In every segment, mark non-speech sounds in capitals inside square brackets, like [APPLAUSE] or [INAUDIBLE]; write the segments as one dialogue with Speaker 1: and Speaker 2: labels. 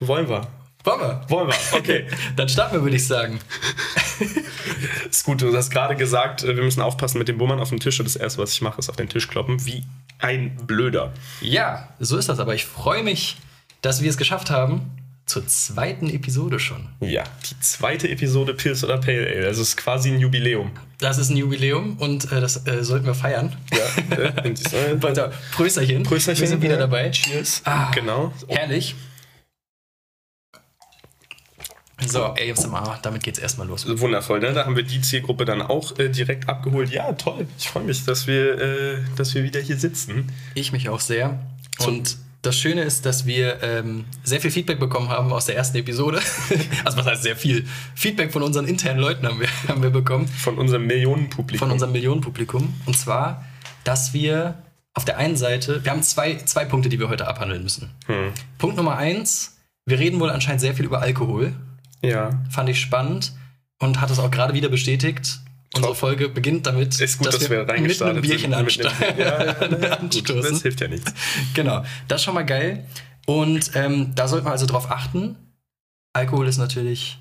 Speaker 1: Wollen wir.
Speaker 2: Wollen wir?
Speaker 1: Wollen wir, okay. [LAUGHS]
Speaker 2: Dann starten wir, würde ich sagen. [LAUGHS]
Speaker 1: ist gut, du hast gerade gesagt, äh, wir müssen aufpassen mit dem Bummern auf dem Tisch und das erste, was ich mache, ist auf den Tisch kloppen, wie ein Blöder.
Speaker 2: Ja, so ist das, aber ich freue mich, dass wir es geschafft haben. Zur zweiten Episode schon.
Speaker 1: Ja, die zweite Episode Pilz oder Pale Ale. Das ist quasi ein Jubiläum.
Speaker 2: Das ist ein Jubiläum und äh, das äh, sollten wir feiern.
Speaker 1: Ja, äh. [LAUGHS]
Speaker 2: Prösterchen.
Speaker 1: Prösterchen.
Speaker 2: Wir sind wieder dabei.
Speaker 1: Cheers.
Speaker 2: Ah,
Speaker 1: genau.
Speaker 2: Herrlich. So, ASMR, damit geht's erstmal los.
Speaker 1: Wundervoll, ne? Da haben wir die Zielgruppe dann auch äh, direkt abgeholt. Ja, toll. Ich freue mich, dass wir, äh, dass wir wieder hier sitzen.
Speaker 2: Ich mich auch sehr. Und das Schöne ist, dass wir ähm, sehr viel Feedback bekommen haben aus der ersten Episode. [LAUGHS] also was heißt sehr viel? Feedback von unseren internen Leuten haben wir, [LAUGHS] haben wir bekommen.
Speaker 1: Von unserem Millionenpublikum.
Speaker 2: Von unserem Millionenpublikum. Und zwar, dass wir auf der einen Seite, wir haben zwei, zwei Punkte, die wir heute abhandeln müssen.
Speaker 1: Hm.
Speaker 2: Punkt Nummer eins, wir reden wohl anscheinend sehr viel über Alkohol.
Speaker 1: Ja.
Speaker 2: Fand ich spannend und hat es auch gerade wieder bestätigt. Unsere Folge beginnt damit,
Speaker 1: ist gut, dass, dass wir, wir
Speaker 2: mit einem Bierchen
Speaker 1: anstoßen. Ja, ja, ja. [LAUGHS] Das hilft ja nichts. [LAUGHS]
Speaker 2: Genau, das ist schon mal geil. Und ähm, da sollte man also drauf achten. Alkohol ist natürlich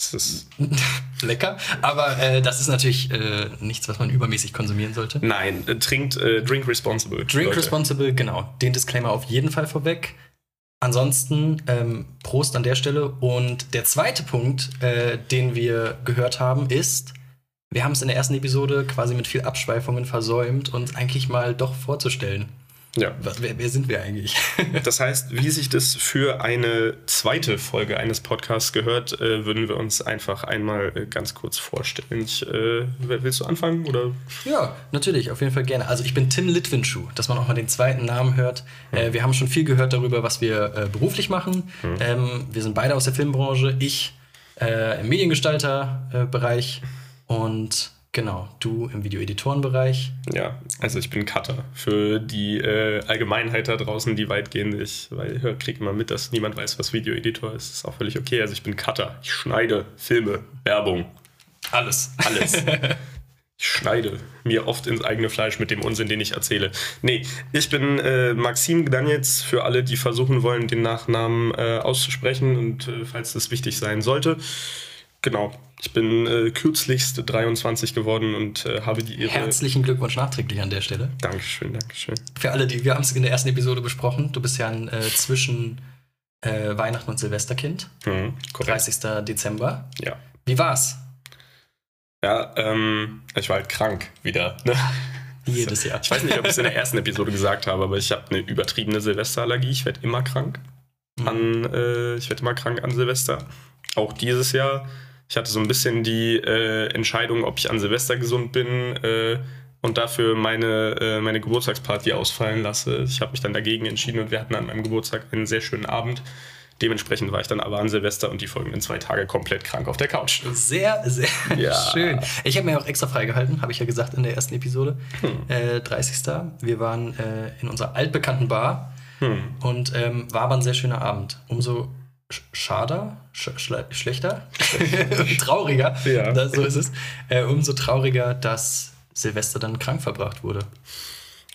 Speaker 1: das ist [LAUGHS]
Speaker 2: lecker, aber äh, das ist natürlich äh, nichts, was man übermäßig konsumieren sollte.
Speaker 1: Nein, äh, trinkt, äh, drink responsible.
Speaker 2: Drink Leute. responsible, genau. Den Disclaimer auf jeden Fall vorweg. Ansonsten ähm, Prost an der Stelle. Und der zweite Punkt, äh, den wir gehört haben, ist, wir haben es in der ersten Episode quasi mit viel Abschweifungen versäumt, uns eigentlich mal doch vorzustellen.
Speaker 1: Ja.
Speaker 2: Wer, wer, sind wir eigentlich? [LAUGHS]
Speaker 1: das heißt, wie sich das für eine zweite Folge eines Podcasts gehört, äh, würden wir uns einfach einmal äh, ganz kurz vorstellen. Ich, äh, willst du anfangen? Oder?
Speaker 2: Ja, natürlich, auf jeden Fall gerne. Also ich bin Tim Litwinschuh, dass man auch mal den zweiten Namen hört. Hm. wir haben schon viel gehört darüber, was wir äh, beruflich machen. Hm. Ähm, wir sind beide aus der Filmbranche. Ich äh, im Mediengestalterbereich und Genau, du im Videoeditorenbereich.
Speaker 1: Ja, also ich bin Cutter. Für die äh, Allgemeinheit da draußen, die weitgehend ist, weil ich kriege immer mit, dass niemand weiß, was Videoeditor ist. Ist auch völlig okay. Also ich bin Cutter. Ich schneide Filme, Werbung.
Speaker 2: Alles.
Speaker 1: Alles. [LAUGHS] ich schneide mir oft ins eigene Fleisch mit dem Unsinn, den ich erzähle. Nee, ich bin äh, Maxim Gdanetz, für alle, die versuchen wollen, den Nachnamen äh, auszusprechen und äh, falls das wichtig sein sollte. Genau, ich bin äh, kürzlichst 23 geworden und äh, habe die Ehre.
Speaker 2: Herzlichen Glückwunsch nachträglich an der Stelle.
Speaker 1: Dankeschön, Dankeschön.
Speaker 2: Für alle, die wir haben es in der ersten Episode besprochen. Du bist ja ein äh, zwischen äh, Weihnachten und Silvesterkind.
Speaker 1: Mhm,
Speaker 2: 30. Dezember.
Speaker 1: Ja.
Speaker 2: Wie war's?
Speaker 1: Ja, ähm, ich war halt krank wieder. Ne? [LAUGHS]
Speaker 2: Jedes Jahr.
Speaker 1: Ich weiß nicht, ob ich es in der ersten Episode gesagt habe, aber ich habe eine übertriebene Silvesterallergie. Ich werde immer krank. Mhm. An, äh, ich werde immer krank an Silvester. Auch dieses Jahr ich hatte so ein bisschen die äh, Entscheidung, ob ich an Silvester gesund bin äh, und dafür meine, äh, meine Geburtstagsparty ausfallen lasse. Ich habe mich dann dagegen entschieden und wir hatten an meinem Geburtstag einen sehr schönen Abend. Dementsprechend war ich dann aber an Silvester und die folgenden zwei Tage komplett krank auf der Couch.
Speaker 2: Sehr, sehr [LAUGHS] ja. schön. Ich habe mir auch extra freigehalten, habe ich ja gesagt in der ersten Episode. Hm. Äh, 30. Wir waren äh, in unserer altbekannten Bar hm. und ähm, war aber ein sehr schöner Abend. Umso schader, sch schlechter, [LAUGHS] trauriger,
Speaker 1: ja.
Speaker 2: das, so ist es, äh, umso trauriger, dass Silvester dann krank verbracht wurde.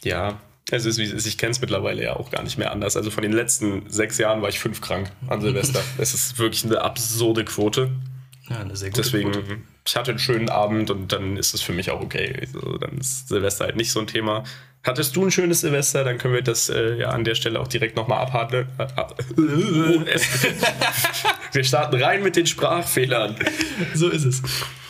Speaker 1: Ja, es ist ist. Ich kenne es mittlerweile ja auch gar nicht mehr anders. Also von den letzten sechs Jahren war ich fünf krank an Silvester. [LAUGHS] es ist wirklich eine absurde Quote.
Speaker 2: Ja, eine sehr gute
Speaker 1: Deswegen,
Speaker 2: Quote.
Speaker 1: ich hatte einen schönen Abend und dann ist es für mich auch okay. Also, dann ist Silvester halt nicht so ein Thema. Hattest du ein schönes Silvester? Dann können wir das äh, ja an der Stelle auch direkt nochmal abhandeln. [LAUGHS] wir starten rein mit den Sprachfehlern.
Speaker 2: So ist es.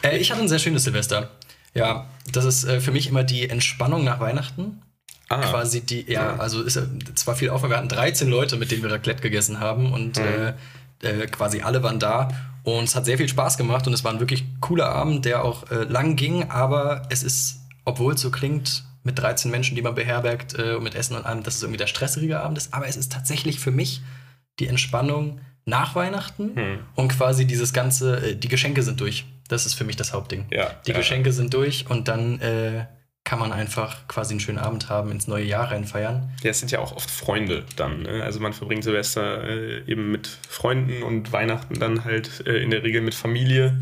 Speaker 2: Äh, ich hatte ein sehr schönes Silvester. Ja, das ist äh, für mich immer die Entspannung nach Weihnachten. Ah. Quasi die, ja, also ist zwar viel Aufwand, wir hatten 13 Leute, mit denen wir Raclette gegessen haben und mhm. Äh, äh, quasi alle waren da. Und es hat sehr viel Spaß gemacht und es war ein wirklich cooler Abend, der auch äh, lang ging, aber es ist, obwohl es so klingt, mit 13 Menschen, die man beherbergt äh, mit Essen und allem, dass es irgendwie der stressigere Abend ist. Aber es ist tatsächlich für mich die Entspannung nach Weihnachten hm. und quasi dieses ganze, äh, die Geschenke sind durch. Das ist für mich das Hauptding.
Speaker 1: Ja,
Speaker 2: die
Speaker 1: ja.
Speaker 2: Geschenke sind durch und dann äh, kann man einfach quasi einen schönen Abend haben, ins neue Jahr reinfeiern.
Speaker 1: Ja, es sind ja auch oft Freunde dann. Ne? Also man verbringt Silvester äh, eben mit Freunden und Weihnachten dann halt äh, in der Regel mit Familie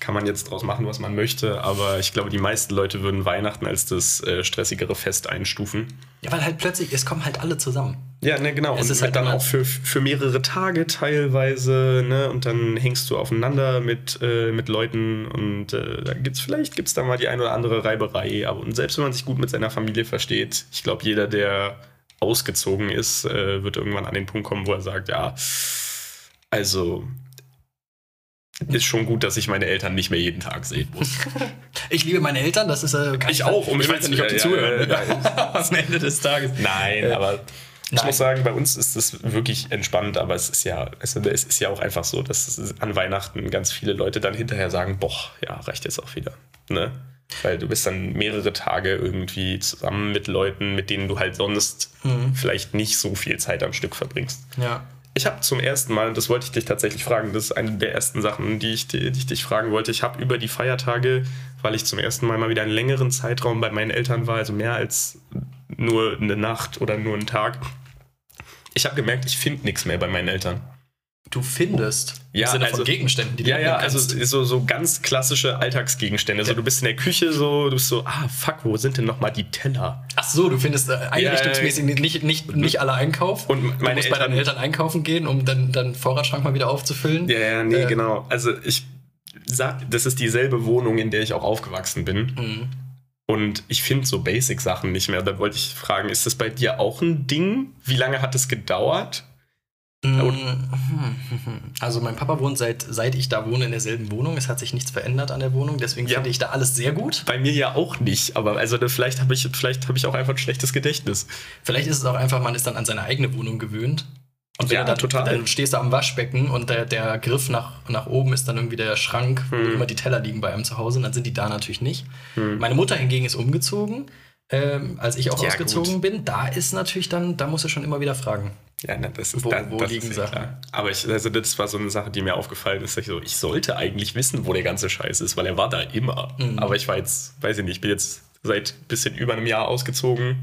Speaker 1: kann man jetzt draus machen, was man möchte, aber ich glaube, die meisten Leute würden Weihnachten als das äh, stressigere Fest einstufen.
Speaker 2: Ja, weil halt plötzlich, es kommen halt alle zusammen.
Speaker 1: Ja, ne, genau.
Speaker 2: Es
Speaker 1: und
Speaker 2: ist halt
Speaker 1: dann auch für, für mehrere Tage teilweise, ne? Und dann hängst du aufeinander mit, äh, mit Leuten und äh, da gibt's vielleicht gibt's da mal die ein oder andere Reiberei. Aber und selbst wenn man sich gut mit seiner Familie versteht, ich glaube, jeder, der ausgezogen ist, äh, wird irgendwann an den Punkt kommen, wo er sagt, ja, also ist schon gut, dass ich meine Eltern nicht mehr jeden Tag sehen muss. [LAUGHS]
Speaker 2: Ich liebe meine Eltern, das ist äh, gar
Speaker 1: Ich auch, um
Speaker 2: ich weiß nicht, ob die
Speaker 1: ja,
Speaker 2: zuhören.
Speaker 1: ja, ja, [LAUGHS]
Speaker 2: Am Ende des Tages.
Speaker 1: Nein,
Speaker 2: Äh,
Speaker 1: aber ich
Speaker 2: nein.
Speaker 1: muss sagen, bei uns ist es wirklich entspannt, aber es ist ja, es, es ist ja auch einfach so, dass an Weihnachten ganz viele Leute dann hinterher sagen, boah, ja, reicht jetzt auch wieder. Ne? Weil du bist dann mehrere Tage irgendwie zusammen mit Leuten, mit denen du halt sonst
Speaker 2: Mhm.
Speaker 1: vielleicht nicht so viel Zeit am Stück verbringst.
Speaker 2: Ja.
Speaker 1: Ich habe zum ersten Mal, das wollte ich dich tatsächlich fragen, das ist eine der ersten Sachen, die ich, die, die ich dich fragen wollte. Ich habe über die Feiertage, weil ich zum ersten Mal mal wieder einen längeren Zeitraum bei meinen Eltern war, also mehr als nur eine Nacht oder nur einen Tag. Ich habe gemerkt, ich finde nichts mehr bei meinen Eltern.
Speaker 2: Du findest
Speaker 1: Ja,
Speaker 2: im Sinne
Speaker 1: also-
Speaker 2: von Gegenständen, die du
Speaker 1: Ja, ja, also so, so ganz klassische Alltagsgegenstände. So,
Speaker 2: Ja.
Speaker 1: du bist in der Küche so, du bist so, ah, fuck, wo sind denn nochmal die Teller?
Speaker 2: Ach so, du findest äh, einrichtungsmäßig nicht, nicht, nicht alle Einkauf.
Speaker 1: Und
Speaker 2: du
Speaker 1: meine
Speaker 2: musst bei deinen
Speaker 1: Eltern-
Speaker 2: Eltern einkaufen gehen, um dann deinen Vorratsschrank mal wieder aufzufüllen.
Speaker 1: Ja, ja, nee,
Speaker 2: Äh,
Speaker 1: genau. Also ich sag, das ist dieselbe Wohnung, in der ich auch aufgewachsen bin.
Speaker 2: Mhm.
Speaker 1: Und ich finde so Basic-Sachen nicht mehr. Da wollte ich fragen, ist das bei dir auch ein Ding? Wie lange hat es gedauert?
Speaker 2: Mhm. [LAUGHS] Also mein Papa wohnt seit, seit ich da wohne in derselben Wohnung. Es hat sich nichts verändert an der Wohnung, deswegen
Speaker 1: Ja.
Speaker 2: finde ich da alles sehr gut.
Speaker 1: Bei mir ja auch nicht, aber also da- vielleicht habe ich, vielleicht hab ich auch einfach ein schlechtes Gedächtnis.
Speaker 2: Vielleicht ist es auch einfach, man ist dann an seine eigene Wohnung gewöhnt. Und wenn
Speaker 1: Ja,
Speaker 2: du dann,
Speaker 1: total.
Speaker 2: dann stehst du am Waschbecken und der, der Griff nach, nach oben ist dann irgendwie der Schrank, wo
Speaker 1: Hm.
Speaker 2: immer die Teller liegen bei einem zu Hause und dann sind die da natürlich nicht.
Speaker 1: Hm.
Speaker 2: Meine Mutter hingegen ist umgezogen, ähm, als ich auch
Speaker 1: Ja,
Speaker 2: ausgezogen
Speaker 1: gut.
Speaker 2: bin. Da ist natürlich dann, da musst du schon immer wieder fragen.
Speaker 1: Ja, na, das ist,
Speaker 2: Wo-
Speaker 1: da,
Speaker 2: wo
Speaker 1: das
Speaker 2: liegen
Speaker 1: ist ja
Speaker 2: Sachen?
Speaker 1: klar. Aber ich, also das war so eine Sache, die mir aufgefallen ist. dass Ich, so, ich sollte eigentlich wissen, wo der ganze Scheiß ist, weil er war da immer.
Speaker 2: Mhm.
Speaker 1: Aber ich war jetzt, weiß ich nicht, ich bin jetzt seit ein bisschen über einem Jahr ausgezogen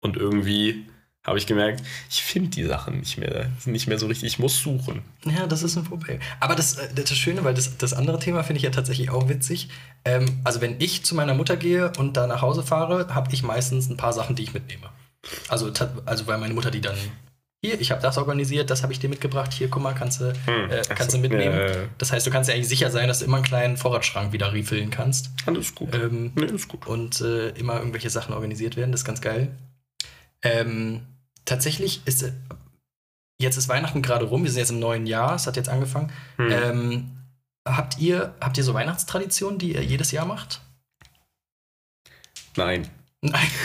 Speaker 1: und irgendwie habe ich gemerkt, ich finde die Sachen nicht mehr, nicht mehr so richtig. Ich muss suchen.
Speaker 2: Ja, das ist ein Problem. Aber das, äh, das Schöne, weil das, das andere Thema finde ich ja tatsächlich auch witzig. Ähm, also wenn ich zu meiner Mutter gehe und da nach Hause fahre, habe ich meistens ein paar Sachen, die ich mitnehme. Also, also weil meine Mutter die dann, hier, ich habe das organisiert, das habe ich dir mitgebracht, hier, guck mal, kannst du,
Speaker 1: Hm,
Speaker 2: äh, kannst du mitnehmen.
Speaker 1: ja, ja.
Speaker 2: Das heißt, du kannst dir eigentlich sicher sein, dass du immer einen kleinen Vorratsschrank wieder refillen kannst
Speaker 1: Alles gut.
Speaker 2: ähm,
Speaker 1: nee, ist gut.
Speaker 2: und äh, immer irgendwelche Sachen organisiert werden. Das ist ganz geil. Ähm, tatsächlich ist äh, jetzt ist Weihnachten gerade rum. Wir sind jetzt im neuen Jahr. Es hat jetzt angefangen.
Speaker 1: Hm.
Speaker 2: Ähm, habt ihr habt ihr so Weihnachtstraditionen, die ihr jedes Jahr macht?
Speaker 1: Nein.
Speaker 2: Nein. [LAUGHS]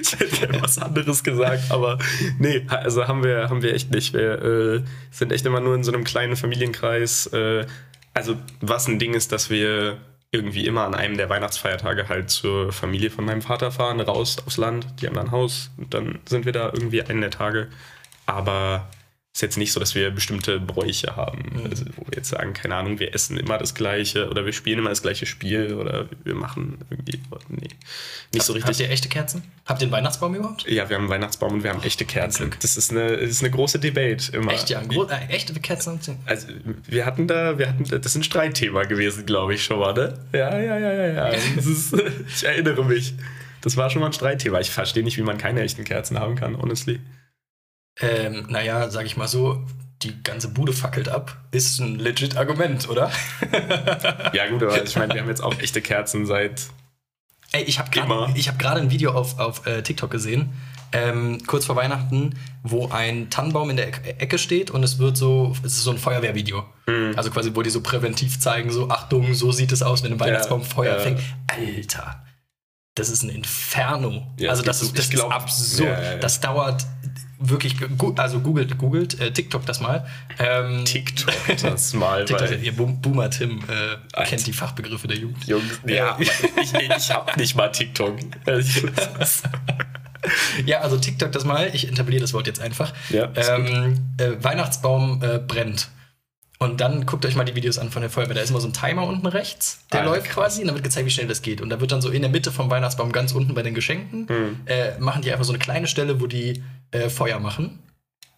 Speaker 1: ich hätte gerne was anderes gesagt, aber nee, also haben wir, haben wir echt nicht. Wir äh, sind echt immer nur in so einem kleinen Familienkreis. Äh, also, was ein Ding ist, dass wir irgendwie immer an einem der Weihnachtsfeiertage halt zur Familie von meinem Vater fahren, raus aufs Land. Die haben da ein Haus und dann sind wir da irgendwie einen der Tage. Aber ist jetzt nicht so, dass wir bestimmte Bräuche haben.
Speaker 2: Mhm.
Speaker 1: Also, wo wir jetzt sagen, keine Ahnung, wir essen immer das Gleiche oder wir spielen immer das gleiche Spiel oder wir machen irgendwie. Nee, nicht so
Speaker 2: Habt
Speaker 1: richtig.
Speaker 2: ihr echte Kerzen? Habt ihr einen Weihnachtsbaum überhaupt?
Speaker 1: Ja, wir haben einen Weihnachtsbaum und wir haben echte Kerzen. Das ist eine, das ist eine große Debate immer.
Speaker 2: Echt ja, gro- äh, echte Kerzen.
Speaker 1: Also, wir hatten da, wir hatten, da- das ist ein Streitthema gewesen, glaube ich schon mal, ne? Ja, ja, ja, ja, ja. [LAUGHS] Ist, ich erinnere mich. Das war schon mal ein Streitthema. Ich verstehe nicht, wie man keine echten Kerzen haben kann, honestly.
Speaker 2: Ähm, naja, sag ich mal so, die ganze Bude fackelt ab. Ist ein legit Argument, oder? [LAUGHS]
Speaker 1: Ja, gut, aber ich meine, wir haben jetzt auch echte Kerzen seit.
Speaker 2: Ey, ich habe gerade hab ein Video auf, auf äh, TikTok gesehen, ähm, kurz vor Weihnachten, wo ein Tannenbaum in der Ecke- Ecke steht und es wird so, es ist so ein Feuerwehrvideo.
Speaker 1: Mhm.
Speaker 2: Also quasi, wo die so präventiv zeigen, so Achtung, so sieht es aus, wenn ein Weihnachtsbaum Feuer
Speaker 1: ja.
Speaker 2: fängt. Alter, das ist ein Inferno.
Speaker 1: Ja,
Speaker 2: also das, ist, das
Speaker 1: glaub-
Speaker 2: ist absurd.
Speaker 1: Ja, ja, ja.
Speaker 2: Das dauert wirklich, also googelt, googelt, äh, TikTok das mal. Ähm,
Speaker 1: TikTok [LAUGHS] das mal,
Speaker 2: TikTok, ihr Boom- Boomer Tim äh, kennt die Fachbegriffe der Jugend.
Speaker 1: Jungs, ja, ich, ich habe nicht mal TikTok. [LAUGHS]
Speaker 2: Ja, also TikTok das mal, ich etabliere das Wort jetzt einfach.
Speaker 1: Ja,
Speaker 2: ähm, äh, Weihnachtsbaum äh, brennt. Und dann guckt euch mal die Videos an von der Feuerwehr. Da ist immer so ein Timer unten rechts, der
Speaker 1: Ah,
Speaker 2: läuft
Speaker 1: krass.
Speaker 2: quasi und dann wird gezeigt, wie schnell das geht. Und da wird dann so in der Mitte vom Weihnachtsbaum ganz unten bei den Geschenken,
Speaker 1: Hm.
Speaker 2: äh, machen die einfach so eine kleine Stelle, wo die äh, Feuer machen.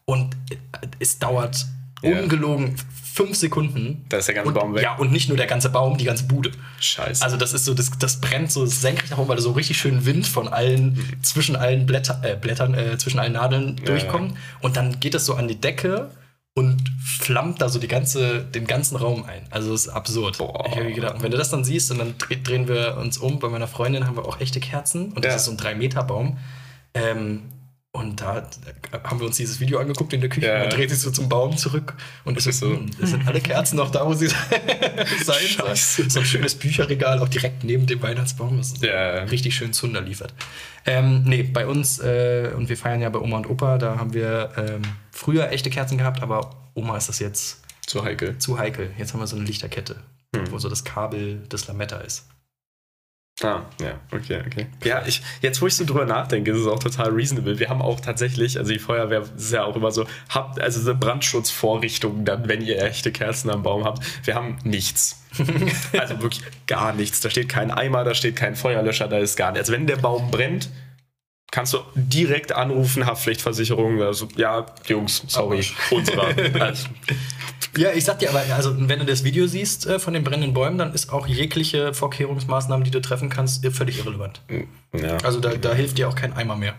Speaker 2: Und es dauert Ja. Ungelogen fünf Sekunden.
Speaker 1: Da ist der ganze
Speaker 2: und,
Speaker 1: Baum weg.
Speaker 2: Ja, und nicht nur der ganze Baum, die ganze Bude.
Speaker 1: Scheiße.
Speaker 2: Also das ist so, das, das brennt so senkrecht nach oben, weil da so richtig schön Wind von allen, zwischen allen Blätter, äh, Blättern, äh, zwischen allen Nadeln ja, durchkommt. Ja. Und dann geht das so an die Decke und flammt da so die ganze, den ganzen Raum ein. Also das ist absurd. Boah. Ich habe gedacht, wenn du das dann siehst und dann drehen wir uns um, bei meiner Freundin haben wir auch echte Kerzen und das ist so ein 3-Meter-Baum. Ähm, und da haben wir uns dieses Video angeguckt in der Küche ja. und dreht sich so zum Baum zurück und es ist so, es sind alle Kerzen noch da, wo sie [LAUGHS] sein sollen. So ein schönes Bücherregal auch direkt neben dem Weihnachtsbaum. Das ist ja. richtig schön Zunder liefert. Ähm, nee, bei uns, äh, und wir feiern ja bei Oma und Opa, da haben wir ähm, früher echte Kerzen gehabt, aber Oma ist das jetzt
Speaker 1: zu heikel.
Speaker 2: Zu heikel. Jetzt haben wir so eine Lichterkette, hm. wo so das Kabel des Lametta ist.
Speaker 1: Ah, ja, okay, okay. Ja, ich, jetzt wo ich so drüber nachdenke, ist es auch total reasonable. Wir haben auch tatsächlich, also die Feuerwehr ist ja auch immer so, habt also so Brandschutzvorrichtungen dann, wenn ihr echte Kerzen am Baum habt. Wir haben nichts. [LAUGHS] also wirklich gar nichts. Da steht kein Eimer, da steht kein Feuerlöscher, da ist gar nichts. Also wenn der Baum brennt, kannst du direkt anrufen, Haftpflichtversicherung. Also, ja, Jungs, sorry, unsere. Also, [LAUGHS]
Speaker 2: ja, ich sag dir aber, also wenn du das Video siehst äh, von den brennenden Bäumen, dann ist auch jegliche Vorkehrungsmaßnahmen, die du treffen kannst, völlig irrelevant. Ja. Also da, da hilft dir auch kein Eimer mehr.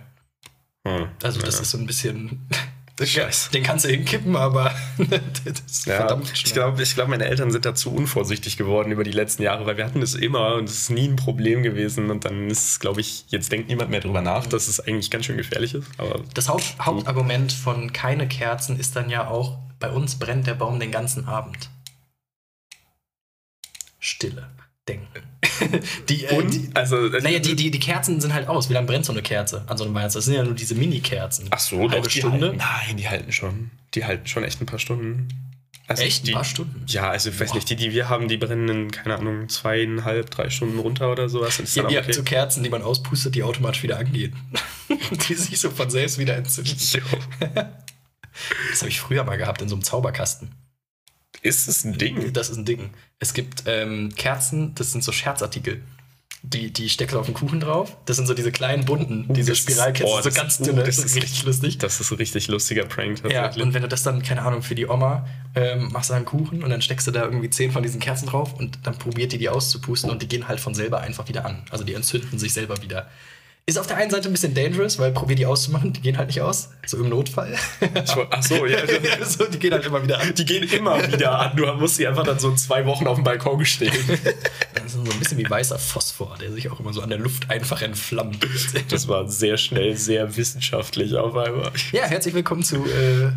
Speaker 2: Hm. Also das ja. ist so ein bisschen. [LAUGHS] Scheiße. Den kannst du hinkippen, aber [LAUGHS]
Speaker 1: das ist ja, verdammt schnell. Ich glaube, ich glaub, meine Eltern sind da zu unvorsichtig geworden über die letzten Jahre, weil wir hatten das immer und es ist nie ein Problem gewesen. Und dann ist, glaube ich, jetzt denkt niemand mehr drüber nach, dass es eigentlich ganz schön gefährlich ist. Aber
Speaker 2: das Haupt, Hauptargument von keine Kerzen ist dann ja auch, bei uns brennt der Baum den ganzen Abend. Stille. Denken. [LAUGHS] die, äh, die, also, äh, naja, die, die, die Kerzen sind halt aus. Wie lange brennt so eine Kerze an so einem Weihnachtsbaum? Das sind ja nur diese Mini-Kerzen.
Speaker 1: Ach so, halbe doch, Stunde. Halten, nein, die halten schon. Die halten schon echt ein paar Stunden.
Speaker 2: Also echt?
Speaker 1: Die,
Speaker 2: ein paar Stunden?
Speaker 1: Ja, also ich weiß Boah. nicht, die, die wir haben, die brennen in, keine Ahnung, zweieinhalb, drei Stunden runter oder sowas.
Speaker 2: Ja, ihr okay. habt so Kerzen, die man auspustet, die automatisch wieder angehen. [LAUGHS] die sich so von selbst wieder entzünden. [LAUGHS] [LAUGHS] Das habe ich früher mal gehabt in so einem Zauberkasten.
Speaker 1: Ist es ein Ding?
Speaker 2: Das ist ein Ding. Es gibt ähm, Kerzen, das sind so Scherzartikel. Die, die Steckst auf den Kuchen drauf. Das sind so diese kleinen bunten, uh, diese Spiralkerzen, so ganz dünne. Uh,
Speaker 1: das, das, ist richtig lustig. Das ist ein richtig lustiger Prank
Speaker 2: tatsächlich. Ja, und wenn du das dann, keine Ahnung, für die Oma ähm, machst du einen Kuchen und dann steckst du da irgendwie zehn von diesen Kerzen drauf und dann probiert die die auszupusten und die gehen halt von selber einfach wieder an. Also die entzünden sich selber wieder. Ist auf der einen Seite ein bisschen dangerous, weil probier die auszumachen, die gehen halt nicht aus. So im Notfall.
Speaker 1: Ach so, ja. [LAUGHS]
Speaker 2: so, die gehen halt immer wieder an.
Speaker 1: Die gehen immer wieder an. Du musst sie einfach dann so zwei Wochen auf dem Balkon stehen.
Speaker 2: Das ist so ein bisschen wie weißer Phosphor, der sich auch immer so an der Luft einfach entflammt.
Speaker 1: Das war sehr schnell, sehr wissenschaftlich auf einmal.
Speaker 2: Ja, herzlich willkommen zu äh,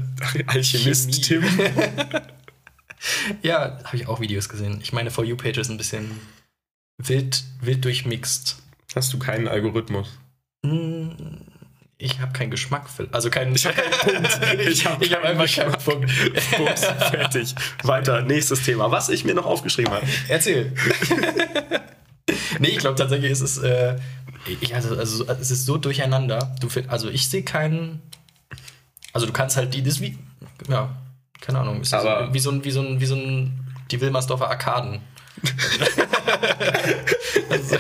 Speaker 1: Alchemist Tim. [LAUGHS]
Speaker 2: ja, habe ich auch Videos gesehen. Ich meine, For You-Page ist ein bisschen wild, wild durchmixt.
Speaker 1: Hast du keinen Algorithmus?
Speaker 2: Hm, ich habe keinen Geschmack. Für, also keinen, ich habe keinen [LAUGHS] Punkt. Ich habe hab einfach Geschmack. keinen Punkt.
Speaker 1: Punkt. Fertig. Weiter. Nächstes Thema. Was ich mir noch aufgeschrieben habe.
Speaker 2: Erzähl. [LAUGHS] nee, ich glaube tatsächlich ist es. Äh, ich, also, also, es ist so durcheinander. Du find, also ich sehe keinen. Also du kannst halt die. Das wie. Ja, keine Ahnung. Ist Aber so, wie so ein, wie so ein, wie so ein. Die Wilmersdorfer Arkaden. [LAUGHS] also,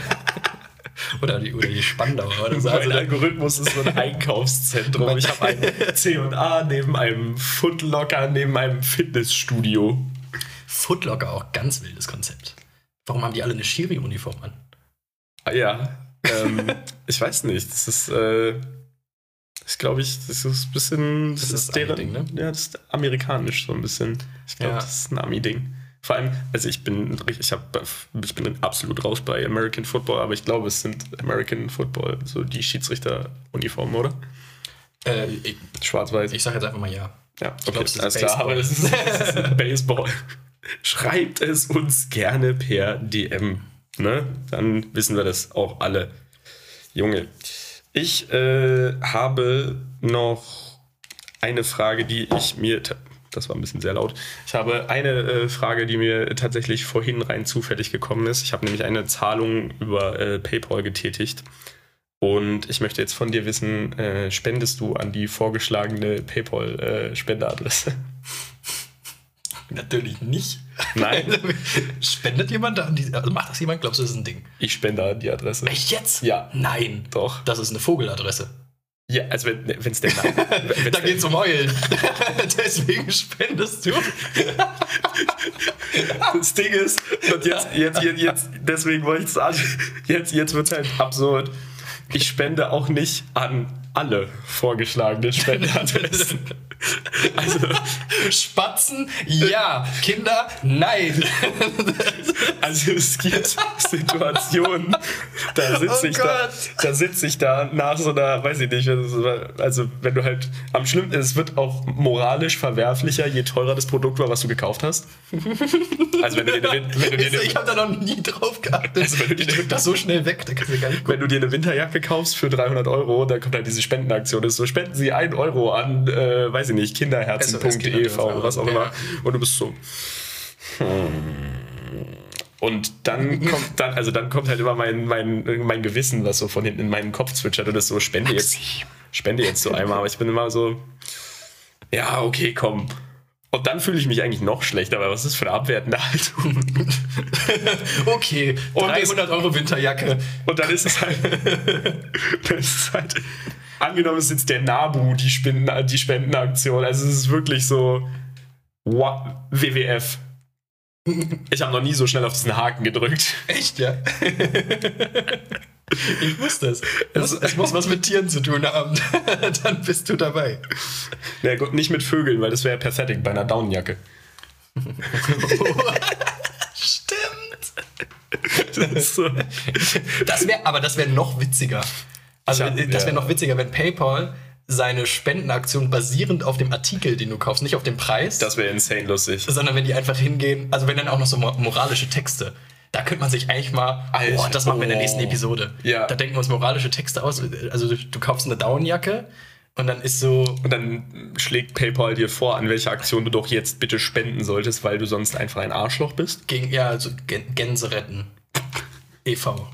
Speaker 2: oder die, oder die Spandauer oder
Speaker 1: so. Mein also Algorithmus ist so ein Einkaufszentrum. Ich habe ein C&A neben einem Footlocker, neben einem Fitnessstudio.
Speaker 2: Footlocker, auch ganz wildes Konzept. Warum haben die alle eine Schiri-Uniform an?
Speaker 1: Ah, ja, ähm, [LAUGHS] ich weiß nicht. Das ist, äh, ich glaube, ich, das ist ein bisschen. Das, das ist, ist deren, Ding, ne? Ja, das ist amerikanisch so ein bisschen. Ich glaube, ja. das ist ein Ami-Ding. Vor allem, also ich bin, ich, hab, ich bin absolut raus bei American Football, aber ich glaube, es sind American Football, so die Schiedsrichter-Uniformen, oder?
Speaker 2: Äh, Schwarz-Weiß. Ich sage jetzt einfach mal ja.
Speaker 1: Ja, ich okay, glaub, alles klar, aber es ist, [LAUGHS] es ist Baseball. Schreibt es uns gerne per DM. Ne? Dann wissen wir das auch alle. Junge, ich äh, habe noch eine Frage, die ich mir das war ein bisschen sehr laut. Ich habe eine äh, Frage, die mir tatsächlich vorhin rein zufällig gekommen ist. Ich habe nämlich eine Zahlung über äh, PayPal getätigt. Und ich möchte jetzt von dir wissen, äh, spendest du an die vorgeschlagene PayPal-Spendeadresse? [LAUGHS]
Speaker 2: Natürlich nicht.
Speaker 1: Nein. [LAUGHS]
Speaker 2: Spendet jemand da an die. Also macht das jemand? Glaubst du, das ist ein Ding?
Speaker 1: Ich spende an die Adresse.
Speaker 2: Echt jetzt?
Speaker 1: Ja.
Speaker 2: Nein.
Speaker 1: Doch.
Speaker 2: Das ist eine Vogeladresse.
Speaker 1: Ja, also wenn es der Name.
Speaker 2: da geht's um Heulen. [LAUGHS] Deswegen spendest du. [LAUGHS]
Speaker 1: das Ding ist, und jetzt, jetzt, jetzt, jetzt deswegen wollte ich es an. Jetzt, jetzt wird es halt absurd. Ich spende auch nicht an alle vorgeschlagenen Spendenadressen. [LAUGHS] [LAUGHS]
Speaker 2: Also Spatzen, ja. Kinder, nein. [LAUGHS]
Speaker 1: Also es gibt Situationen, da sitze oh ich da, da sitze ich da nach so einer, weiß ich nicht, also wenn du halt am schlimmsten, es wird auch moralisch verwerflicher, je teurer das Produkt war, was du gekauft hast.
Speaker 2: Also wenn du dir eine, wenn du dir eine, ich habe da noch nie drauf geachtet. Also wenn du dir das so schnell weg, da kannst du gar nicht
Speaker 1: gucken. Wenn du dir eine Winterjacke kaufst für 300 Euro, dann kommt halt diese Spendenaktion. Das ist so, spenden Sie 1 Euro an, äh, weiß ich nicht, kinderherzen.ev oder was auch immer. Und du bist so. Hm. Und dann kommt dann, also dann kommt halt immer mein, mein, mein Gewissen, was so von hinten in meinen Kopf zwitschert und das so, spende jetzt, spende jetzt so einmal. Aber ich bin immer so, ja, okay, komm. Und dann fühle ich mich eigentlich noch schlechter, weil was ist für eine abwertende Haltung? [LAUGHS]
Speaker 2: okay, 300 Euro Winterjacke.
Speaker 1: Und dann ist es halt, [LAUGHS] dann ist es halt angenommen, es ist jetzt der Nabu, die, Spenden, die Spendenaktion. Also es ist wirklich so WWF. Ich habe noch nie so schnell auf diesen Haken gedrückt.
Speaker 2: Echt, ja? [LAUGHS] ich wusste es. Es, es muss was mit Tieren zu tun haben. [LAUGHS] Dann bist du dabei.
Speaker 1: Na gut, nicht mit Vögeln, weil das wäre pathetic bei einer Daunenjacke. [LAUGHS]
Speaker 2: Stimmt. Das, so. das wäre, aber das wäre noch witziger. Also hab, das wäre ja. noch witziger, wenn PayPal seine Spendenaktion basierend auf dem Artikel, den du kaufst, nicht auf dem Preis.
Speaker 1: Das wäre insane lustig.
Speaker 2: Sondern wenn die einfach hingehen, also wenn dann auch noch so moralische Texte. Da könnte man sich eigentlich mal, Alter, boah, das machen wir in der nächsten oh. Episode. Ja. Da denken wir uns moralische Texte aus. Also du, du kaufst eine Downjacke und dann ist so.
Speaker 1: Und dann schlägt PayPal dir vor, an welche Aktion du doch jetzt bitte spenden solltest, weil du sonst einfach ein Arschloch bist.
Speaker 2: Gegen, ja, also Gänse retten. e.V.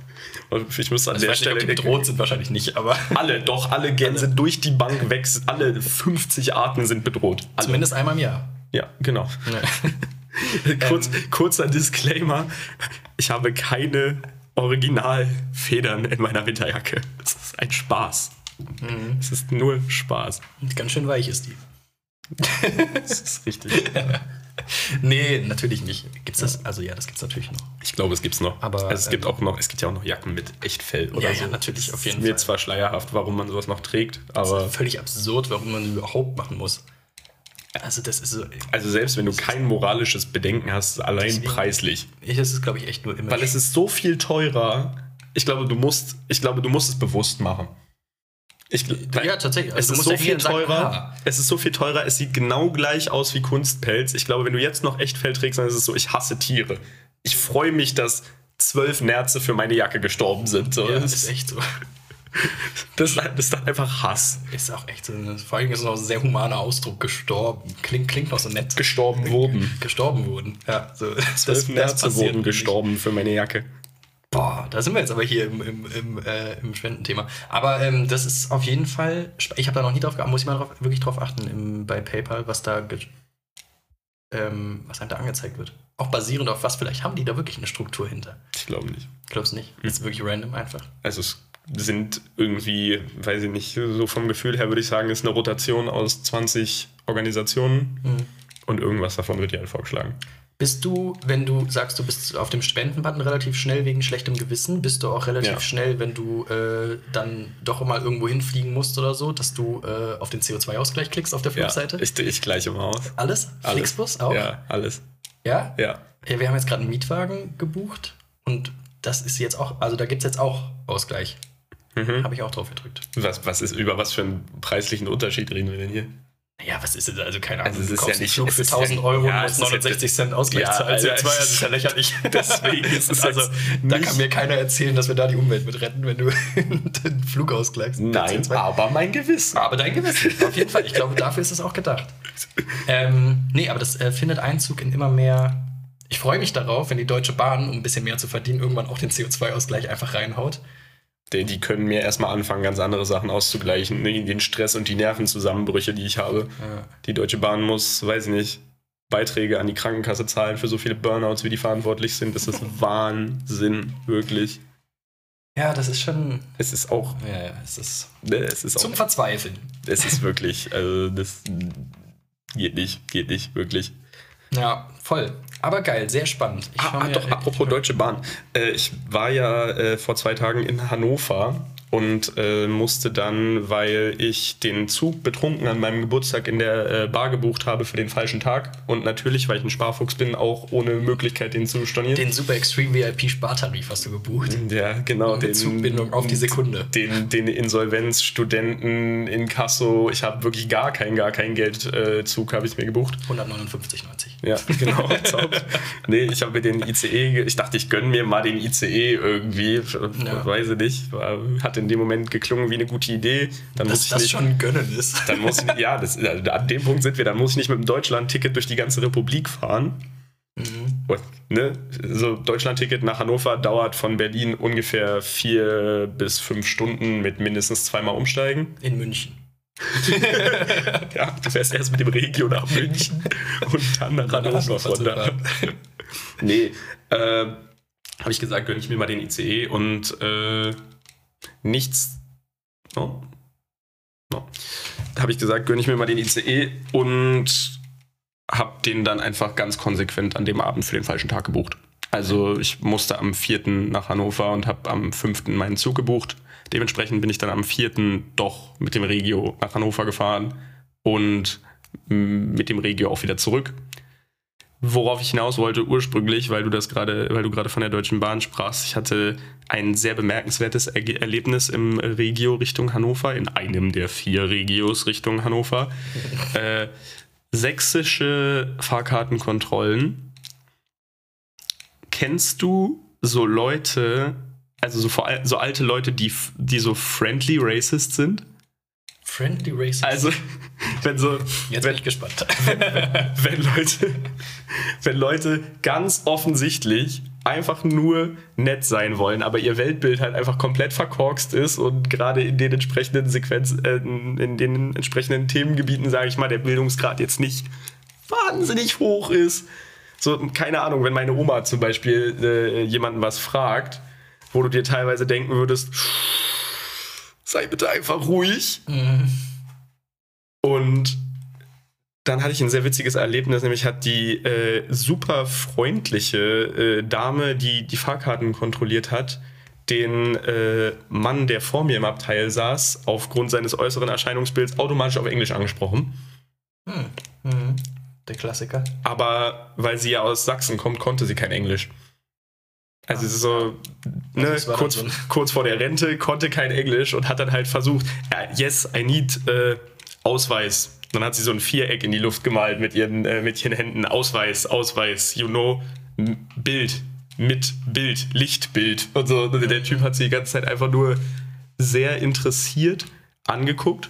Speaker 1: Ich muss an also der Stelle.
Speaker 2: Nicht, die bedroht sind wahrscheinlich nicht, aber. [LAUGHS]
Speaker 1: Alle, doch, alle Gänse alle. durch die Bank weg. Alle 50 Arten sind bedroht.
Speaker 2: Alle. Zumindest einmal im Jahr.
Speaker 1: Ja, genau. Ja. [LAUGHS] Kurz, ähm. Kurzer Disclaimer: Ich habe keine Originalfedern in meiner Winterjacke. Das ist ein Spaß. Mhm. Es ist nur Spaß.
Speaker 2: Ganz schön weich ist die. [LAUGHS]
Speaker 1: das ist richtig. [LAUGHS]
Speaker 2: nee, natürlich nicht. Gibt's das? Also ja, das gibt's natürlich noch.
Speaker 1: Ich glaube, es gibt's noch. Aber also es gibt ähm, auch noch, es gibt ja auch noch Jacken mit Echtfell oder
Speaker 2: ja,
Speaker 1: so.
Speaker 2: Ja, natürlich, auf jeden
Speaker 1: ist Fall. Mir zwar schleierhaft, warum man sowas noch trägt, aber. Das
Speaker 2: ist völlig absurd, warum man überhaupt machen muss. Also das ist so.
Speaker 1: Also selbst wenn du kein moralisches Bedenken hast, allein deswegen, preislich.
Speaker 2: Ich, das ist, glaube ich, echt nur
Speaker 1: immer. Weil es ist so viel teurer. Ich glaube, du musst, ich glaube, du musst es bewusst machen. Ich,
Speaker 2: ja, tatsächlich.
Speaker 1: Also es ist so viel teurer. Sagen, ah. es ist so viel teurer. Es sieht genau gleich aus wie Kunstpelz. Ich glaube, wenn du jetzt noch Echtfell trägst, dann ist es so, ich hasse Tiere. Ich freue mich, dass zwölf Nerze für meine Jacke gestorben sind. So.
Speaker 2: Ja, das ist echt so.
Speaker 1: Das, [LAUGHS] das ist dann einfach Hass.
Speaker 2: Ist auch echt so. Vor allem ist es noch ein sehr humaner Ausdruck. Gestorben. Klingt, klingt noch so nett.
Speaker 1: Gestorben wurden.
Speaker 2: Gestorben wurden. Ja, so.
Speaker 1: Zwölf Nerze wurden gestorben für meine Jacke.
Speaker 2: Boah, da sind wir jetzt aber hier im, im, im, äh, im Spendenthema. Aber ähm, das ist auf jeden Fall, ich habe da noch nie drauf geachtet, muss ich mal drauf, wirklich drauf achten im, bei PayPal, was da, ähm, was einem da angezeigt wird. Auch basierend auf was, vielleicht haben die da wirklich eine Struktur hinter.
Speaker 1: Ich glaube nicht.
Speaker 2: Glaubst nicht? Hm. Ist wirklich random einfach?
Speaker 1: Also es sind irgendwie, weiß ich nicht, so vom Gefühl her würde ich sagen, ist eine Rotation aus 20 Organisationen mhm. und irgendwas davon wird dir halt vorgeschlagen.
Speaker 2: Bist du, wenn du sagst, du bist auf dem Spendenbutton relativ schnell wegen schlechtem Gewissen, bist du auch relativ ja. schnell, wenn du äh, dann doch mal irgendwo hinfliegen musst oder so, dass du äh, auf den CO2-Ausgleich klickst auf der Flugseite?
Speaker 1: Ja, ich, ich gleiche immer aus.
Speaker 2: Alles? alles? Flixbus auch?
Speaker 1: Ja, alles.
Speaker 2: Ja?
Speaker 1: Ja.
Speaker 2: ja wir haben jetzt gerade einen Mietwagen gebucht und das ist jetzt auch, also da gibt es jetzt auch Ausgleich. Mhm. Habe ich auch drauf gedrückt.
Speaker 1: Was, was ist, über was für einen preislichen Unterschied reden wir denn hier?
Speaker 2: Ja, was ist denn, also keine Ahnung,
Speaker 1: also es ist ja nicht Flug
Speaker 2: für 1000 ja, Euro ja, und 69 Cent Ausgleich ja, zahlen.
Speaker 1: Also, also das ist ja lächerlich. [LAUGHS] [LAUGHS]
Speaker 2: Deswegen ist es also, da kann mir keiner erzählen, dass wir da die Umwelt mit retten, wenn du [LAUGHS] den Flug ausgleichst.
Speaker 1: Nein, aber mein Gewissen.
Speaker 2: Aber dein Gewissen, auf jeden Fall. Ich glaube, dafür ist es auch gedacht. Ähm, nee, aber das äh, findet Einzug in immer mehr. Ich freue mich darauf, wenn die Deutsche Bahn, um ein bisschen mehr zu verdienen, irgendwann auch den CO2-Ausgleich einfach reinhaut
Speaker 1: die, die können mir erstmal anfangen, ganz andere Sachen auszugleichen. Ne, den Stress und die Nervenzusammenbrüche, die ich habe. Ja. Die Deutsche Bahn muss, weiß ich nicht, Beiträge an die Krankenkasse zahlen für so viele Burnouts, wie die verantwortlich sind. Das ist [LAUGHS] Wahnsinn, wirklich.
Speaker 2: Ja, das ist schon.
Speaker 1: Es ist auch.
Speaker 2: Ja, ja, es ist.
Speaker 1: Ne, es ist
Speaker 2: zum
Speaker 1: auch,
Speaker 2: Verzweifeln.
Speaker 1: Es ist [LAUGHS] wirklich. Also, das geht nicht, geht nicht, wirklich.
Speaker 2: Ja, voll. Aber geil, sehr spannend.
Speaker 1: ah, ah, doch, apropos Deutsche Bahn. Äh, ich war ja äh, vor zwei Tagen in Hannover und äh, musste dann, weil ich den Zug betrunken an meinem Geburtstag in der äh, Bar gebucht habe für den falschen Tag und natürlich, weil ich ein Sparfuchs bin, auch ohne Möglichkeit, den zu stornieren.
Speaker 2: Den Super Extreme VIP Spartarif hast du gebucht.
Speaker 1: Ja, genau.
Speaker 2: Mit Zugbindung auf die Sekunde.
Speaker 1: Den, den Insolvenzstudenten in Kasso. Ich habe wirklich gar keinen, gar keinen Geldzug habe ich mir gebucht.
Speaker 2: 159,90.
Speaker 1: Ja, [LAUGHS] genau. nee, ich habe mir den ICE, ich dachte, ich gönne mir mal den ICE irgendwie. Ja. Weiß ich nicht. War, hatte in dem Moment geklungen wie eine gute Idee. Dann
Speaker 2: Dass
Speaker 1: muss ich
Speaker 2: das
Speaker 1: nicht,
Speaker 2: schon gönnen ist.
Speaker 1: Dann muss ich, ja, das, also an dem Punkt sind wir. Dann muss ich nicht mit dem Deutschland-Ticket durch die ganze Republik fahren. Mhm. Und, ne, so Deutschland-Ticket nach Hannover dauert von Berlin ungefähr vier bis fünf Stunden mit mindestens zweimal umsteigen.
Speaker 2: In München. [LAUGHS]
Speaker 1: ja, du fährst erst mit dem Regio nach München und dann nach Hannover von da. [LAUGHS] nee, äh, habe ich gesagt, gönne ich mir mal den ICE und äh, nichts. No? No. Habe ich gesagt, gönne ich mir mal den ICE und habe den dann einfach ganz konsequent an dem Abend für den falschen Tag gebucht. Also ich musste am 4. nach Hannover und habe am 5. meinen Zug gebucht. Dementsprechend bin ich dann am 4. doch mit dem Regio nach Hannover gefahren und mit dem Regio auch wieder zurück. Worauf ich hinaus wollte ursprünglich, weil du das gerade, weil du gerade von der Deutschen Bahn sprachst, ich hatte ein sehr bemerkenswertes er Erlebnis im Regio Richtung Hannover, in einem der vier Regios Richtung Hannover. [LAUGHS] äh, sächsische Fahrkartenkontrollen. Kennst du so Leute, also so, so alte Leute, die, die so friendly racist sind?
Speaker 2: Friendly Racist.
Speaker 1: Also, wenn so.
Speaker 2: Jetzt
Speaker 1: wenn,
Speaker 2: bin ich gespannt.
Speaker 1: Wenn, [LAUGHS] wenn, Leute, wenn Leute ganz offensichtlich einfach nur nett sein wollen, aber ihr Weltbild halt einfach komplett verkorkst ist und gerade in den entsprechenden Sequenzen, äh, in den entsprechenden Themengebieten, sage ich mal, der Bildungsgrad jetzt nicht wahnsinnig hoch ist. So, keine Ahnung, wenn meine Oma zum Beispiel äh, jemanden was fragt, wo du dir teilweise denken würdest, sei bitte einfach ruhig. Mhm. Und dann hatte ich ein sehr witziges Erlebnis, nämlich hat die äh, super freundliche äh, Dame, die die Fahrkarten kontrolliert hat, den äh, Mann, der vor mir im Abteil saß, aufgrund seines äußeren Erscheinungsbilds automatisch auf Englisch angesprochen.
Speaker 2: Hm. Mhm. Der Klassiker.
Speaker 1: Aber weil sie ja aus Sachsen kommt, konnte sie kein Englisch. Also es ist so, ne, also kurz, so [LAUGHS] kurz vor der Rente, konnte kein Englisch und hat dann halt versucht, ja, yes, I need äh, Ausweis. Dann hat sie so ein Viereck in die Luft gemalt mit ihren, äh, mit ihren Händen. Ausweis, Ausweis, you know, Bild, mit Bild, Lichtbild. Und so. Und der Typ hat sie die ganze Zeit einfach nur sehr interessiert angeguckt.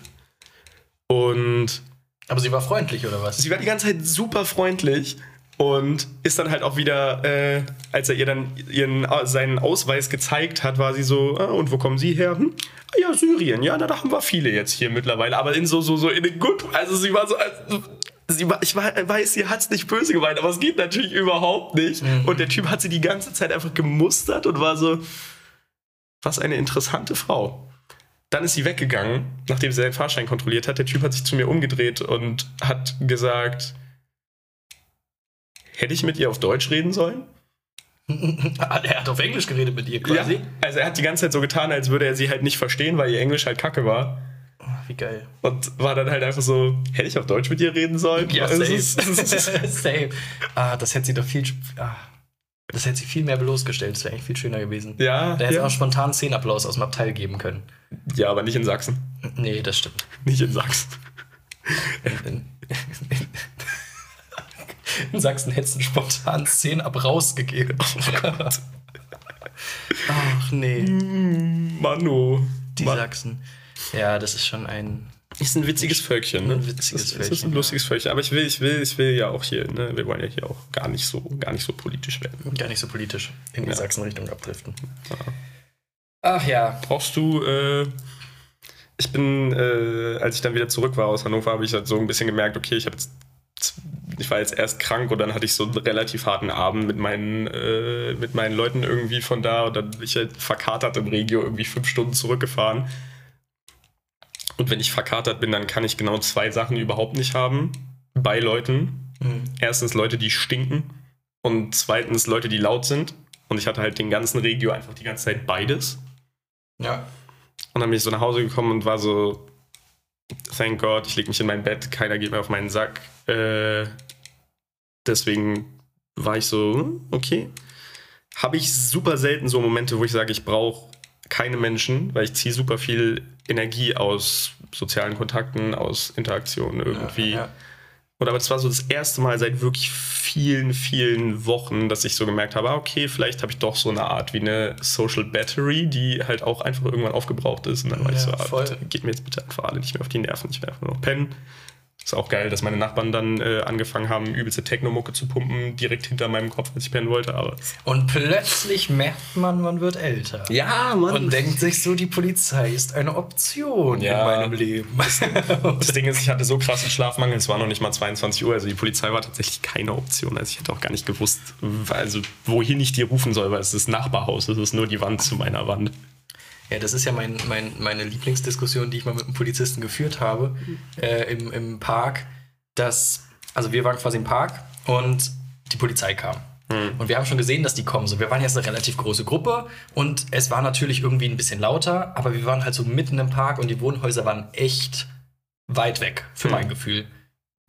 Speaker 1: Und.
Speaker 2: Aber sie war freundlich, oder was?
Speaker 1: Sie war die ganze Zeit super freundlich und ist dann halt auch wieder, äh, als er ihr dann ihren, seinen Ausweis gezeigt hat, war sie so, ah, und wo kommen Sie her? Hm? Ah, ja, Syrien, ja, na, da haben wir viele jetzt hier mittlerweile, aber in so, so, so, in den gut, also sie war so, also, sie war, ich weiß, sie hat es nicht böse gemeint, aber es geht natürlich überhaupt nicht. Mhm. Und der Typ hat sie die ganze Zeit einfach gemustert und war so, was eine interessante Frau. Dann ist sie weggegangen, nachdem sie seinen Fahrschein kontrolliert hat. Der Typ hat sich zu mir umgedreht und hat gesagt, Hätte ich mit ihr auf Deutsch reden sollen? [LAUGHS]
Speaker 2: er hat auf Englisch geredet mit ihr quasi. Ja,
Speaker 1: also er hat die ganze Zeit so getan, als würde er sie halt nicht verstehen, weil ihr Englisch halt kacke war.
Speaker 2: Oh, wie geil.
Speaker 1: Und war dann halt einfach so, hätte ich auf Deutsch mit ihr reden sollen?
Speaker 2: Ja, safe. safe. [LAUGHS] Ah, das hätte sie doch viel. Ah, das hätte sie viel mehr bloßgestellt. Das wäre eigentlich viel schöner gewesen.
Speaker 1: Ja.
Speaker 2: Da hätte ja. auch spontan 10 Applaus aus dem Abteil geben können.
Speaker 1: Ja, aber nicht in Sachsen.
Speaker 2: Nee, das stimmt.
Speaker 1: Nicht in Sachsen. [LAUGHS]
Speaker 2: In, in, in Sachsen hättest du spontan 10 ab rausgegeben. Ach nee.
Speaker 1: Mano.
Speaker 2: Die Mann. Sachsen. Ja, das ist schon ein.
Speaker 1: Ist ein witziges Völkchen, ne?
Speaker 2: Ein witziges
Speaker 1: das,
Speaker 2: Völkchen.
Speaker 1: Ist ein lustiges Völkchen. Aber ich will, ich will, ich will ja auch hier, ne? Wir wollen ja hier auch gar nicht so, gar nicht so politisch werden.
Speaker 2: Gar nicht so politisch in die
Speaker 1: Ja.
Speaker 2: Sachsen-Richtung abdriften.
Speaker 1: Ja.
Speaker 2: Ach ja.
Speaker 1: Brauchst du, äh, ich bin, äh, als ich dann wieder zurück war aus Hannover, habe ich halt so ein bisschen gemerkt, okay, ich habe jetzt ich war jetzt erst krank und dann hatte ich so einen relativ harten Abend mit meinen, äh, mit meinen Leuten irgendwie von da und dann bin ich halt verkatert im Regio irgendwie fünf Stunden zurückgefahren. Und wenn ich verkatert bin, dann kann ich genau zwei Sachen überhaupt nicht haben bei Leuten. Mhm. Erstens Leute, die stinken und zweitens Leute, die laut sind. Und ich hatte halt den ganzen Regio einfach die ganze Zeit beides.
Speaker 2: Ja.
Speaker 1: Und dann bin ich so nach Hause gekommen und war so, thank God, ich lege mich in mein Bett, keiner geht mir auf meinen Sack. Äh, deswegen war ich so, hm, okay. Habe ich super selten so Momente, wo ich sage, ich brauche keine Menschen, weil ich ziehe super viel Energie aus sozialen Kontakten, aus Interaktionen irgendwie. Ja, ja. Und aber es war so das erste Mal seit wirklich vielen, vielen Wochen, dass ich so gemerkt habe, ah, okay, vielleicht habe ich doch so eine Art wie eine Social Battery, die halt auch einfach irgendwann aufgebraucht ist. Und dann war ja, ich so, ah, geht mir jetzt bitte einfach alle nicht mehr auf die Nerven, ich werde einfach nur noch pennen. Ist auch geil, dass meine Nachbarn dann äh, angefangen haben, übelste Technomucke zu pumpen, direkt hinter meinem Kopf, als ich pennen wollte. Aber
Speaker 2: und plötzlich merkt man, man wird älter.
Speaker 1: Ja, man.
Speaker 2: Und denkt sich so, die Polizei ist eine Option ja. in meinem Leben.
Speaker 1: Das, das Ding ist, ich hatte so krassen Schlafmangel, es war noch nicht mal 22 Uhr. Also die Polizei war tatsächlich keine Option. Also ich hätte auch gar nicht gewusst, also wohin ich die rufen soll, weil es ist das Nachbarhaus, es ist nur die Wand zu meiner Wand.
Speaker 2: Ja, das ist ja mein, mein, meine Lieblingsdiskussion, die ich mal mit einem Polizisten geführt habe äh, im, im Park. Dass, also wir waren quasi im Park und die Polizei kam. Mhm. Und wir haben schon gesehen, dass die kommen. So, wir waren jetzt eine relativ große Gruppe und es war natürlich irgendwie ein bisschen lauter, aber wir waren halt so mitten im Park und die Wohnhäuser waren echt weit weg, für mhm. mein Gefühl.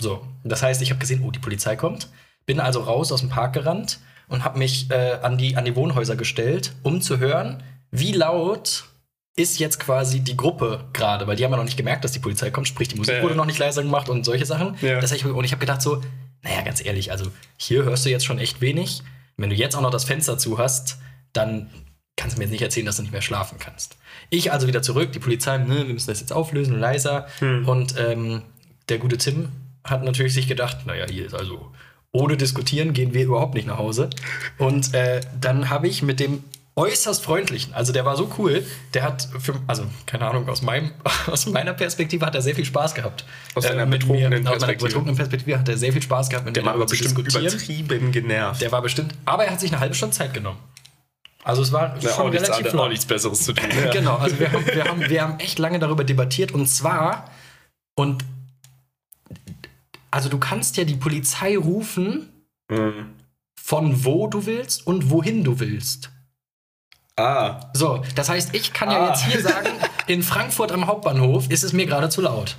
Speaker 2: So, das heißt, ich habe gesehen, oh, die Polizei kommt. Bin also raus aus dem Park gerannt und habe mich äh, an, die, an die Wohnhäuser gestellt, um zu hören, wie laut ist jetzt quasi die Gruppe gerade, weil die haben ja noch nicht gemerkt, dass die Polizei kommt, sprich die Musik ja. wurde noch nicht leiser gemacht und solche Sachen. Ja. Das ich, und ich habe gedacht so, naja, ganz ehrlich, also hier hörst du jetzt schon echt wenig. Wenn du jetzt auch noch das Fenster zu hast, dann kannst du mir jetzt nicht erzählen, dass du nicht mehr schlafen kannst. Ich also wieder zurück, die Polizei, ne, wir müssen das jetzt auflösen, leiser. Hm. Und ähm, der gute Tim hat natürlich sich gedacht, naja, hier ist also ohne diskutieren gehen wir überhaupt nicht nach Hause. Und äh, dann habe ich mit dem äußerst freundlichen. Also der war so cool, der hat, für, also keine Ahnung, aus, meinem, [LAUGHS] aus meiner Perspektive hat er sehr viel Spaß gehabt.
Speaker 1: Aus seiner äh, betrunkenen
Speaker 2: mir, Aus seiner betrunkenen Perspektive hat er sehr viel Spaß gehabt,
Speaker 1: mit der mir war bestimmt übertrieben genervt.
Speaker 2: Der war bestimmt, aber er hat sich eine halbe Stunde Zeit genommen. Also es war
Speaker 1: ja, schon relativ nichts, auch nichts Besseres zu tun. [LAUGHS] Ja.
Speaker 2: genau, also wir haben, wir, haben, wir haben echt lange darüber debattiert und zwar, und also du kannst ja die Polizei rufen, mhm. von wo du willst und wohin du willst.
Speaker 1: Ah.
Speaker 2: So, das heißt, ich kann ja ah. jetzt hier sagen, [LAUGHS] in Frankfurt am Hauptbahnhof ist es mir gerade zu laut.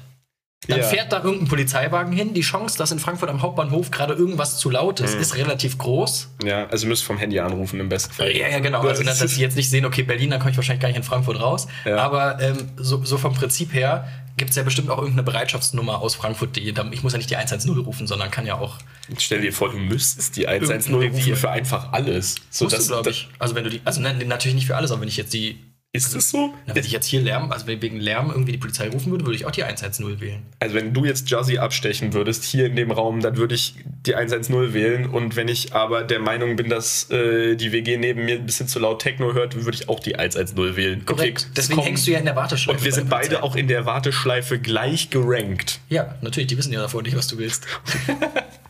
Speaker 2: Dann ja. fährt da irgendein Polizeiwagen hin. Die Chance, dass in Frankfurt am Hauptbahnhof gerade irgendwas zu laut ist, mhm. ist relativ groß.
Speaker 1: Ja, also ihr müsst vom Handy anrufen im besten Fall.
Speaker 2: Ja, ja, genau. Also, dass, dass sie jetzt nicht sehen, okay, Berlin, dann komme ich wahrscheinlich gar nicht in Frankfurt raus. Ja. Aber ähm, so, so vom Prinzip her gibt es ja bestimmt auch irgendeine Bereitschaftsnummer aus Frankfurt. Die, ich muss ja nicht die 110 rufen, sondern kann ja auch.
Speaker 1: Stell dir vor, du müsstest die 110 rufen für einfach alles.
Speaker 2: So, das, glaube ich. Also wenn du die, also nein, natürlich nicht für alles, aber wenn ich jetzt die
Speaker 1: ist das so?
Speaker 2: Wenn ich jetzt hier Lärm, also wegen Lärm irgendwie die Polizei rufen würde, würde ich auch die 110 wählen.
Speaker 1: Also wenn du jetzt Jazzy abstechen würdest hier in dem Raum, dann würde ich die 110 wählen. Und wenn ich aber der Meinung bin, dass äh, die WG neben mir ein bisschen zu laut Techno hört, würde ich auch die 110 wählen.
Speaker 2: Korrekt. Okay, Deswegen komm. hängst du ja in der Warteschleife.
Speaker 1: Und wir sind beide auch in der Warteschleife gleich gerankt.
Speaker 2: Ja, natürlich, die wissen ja davor nicht, was du willst. [LAUGHS]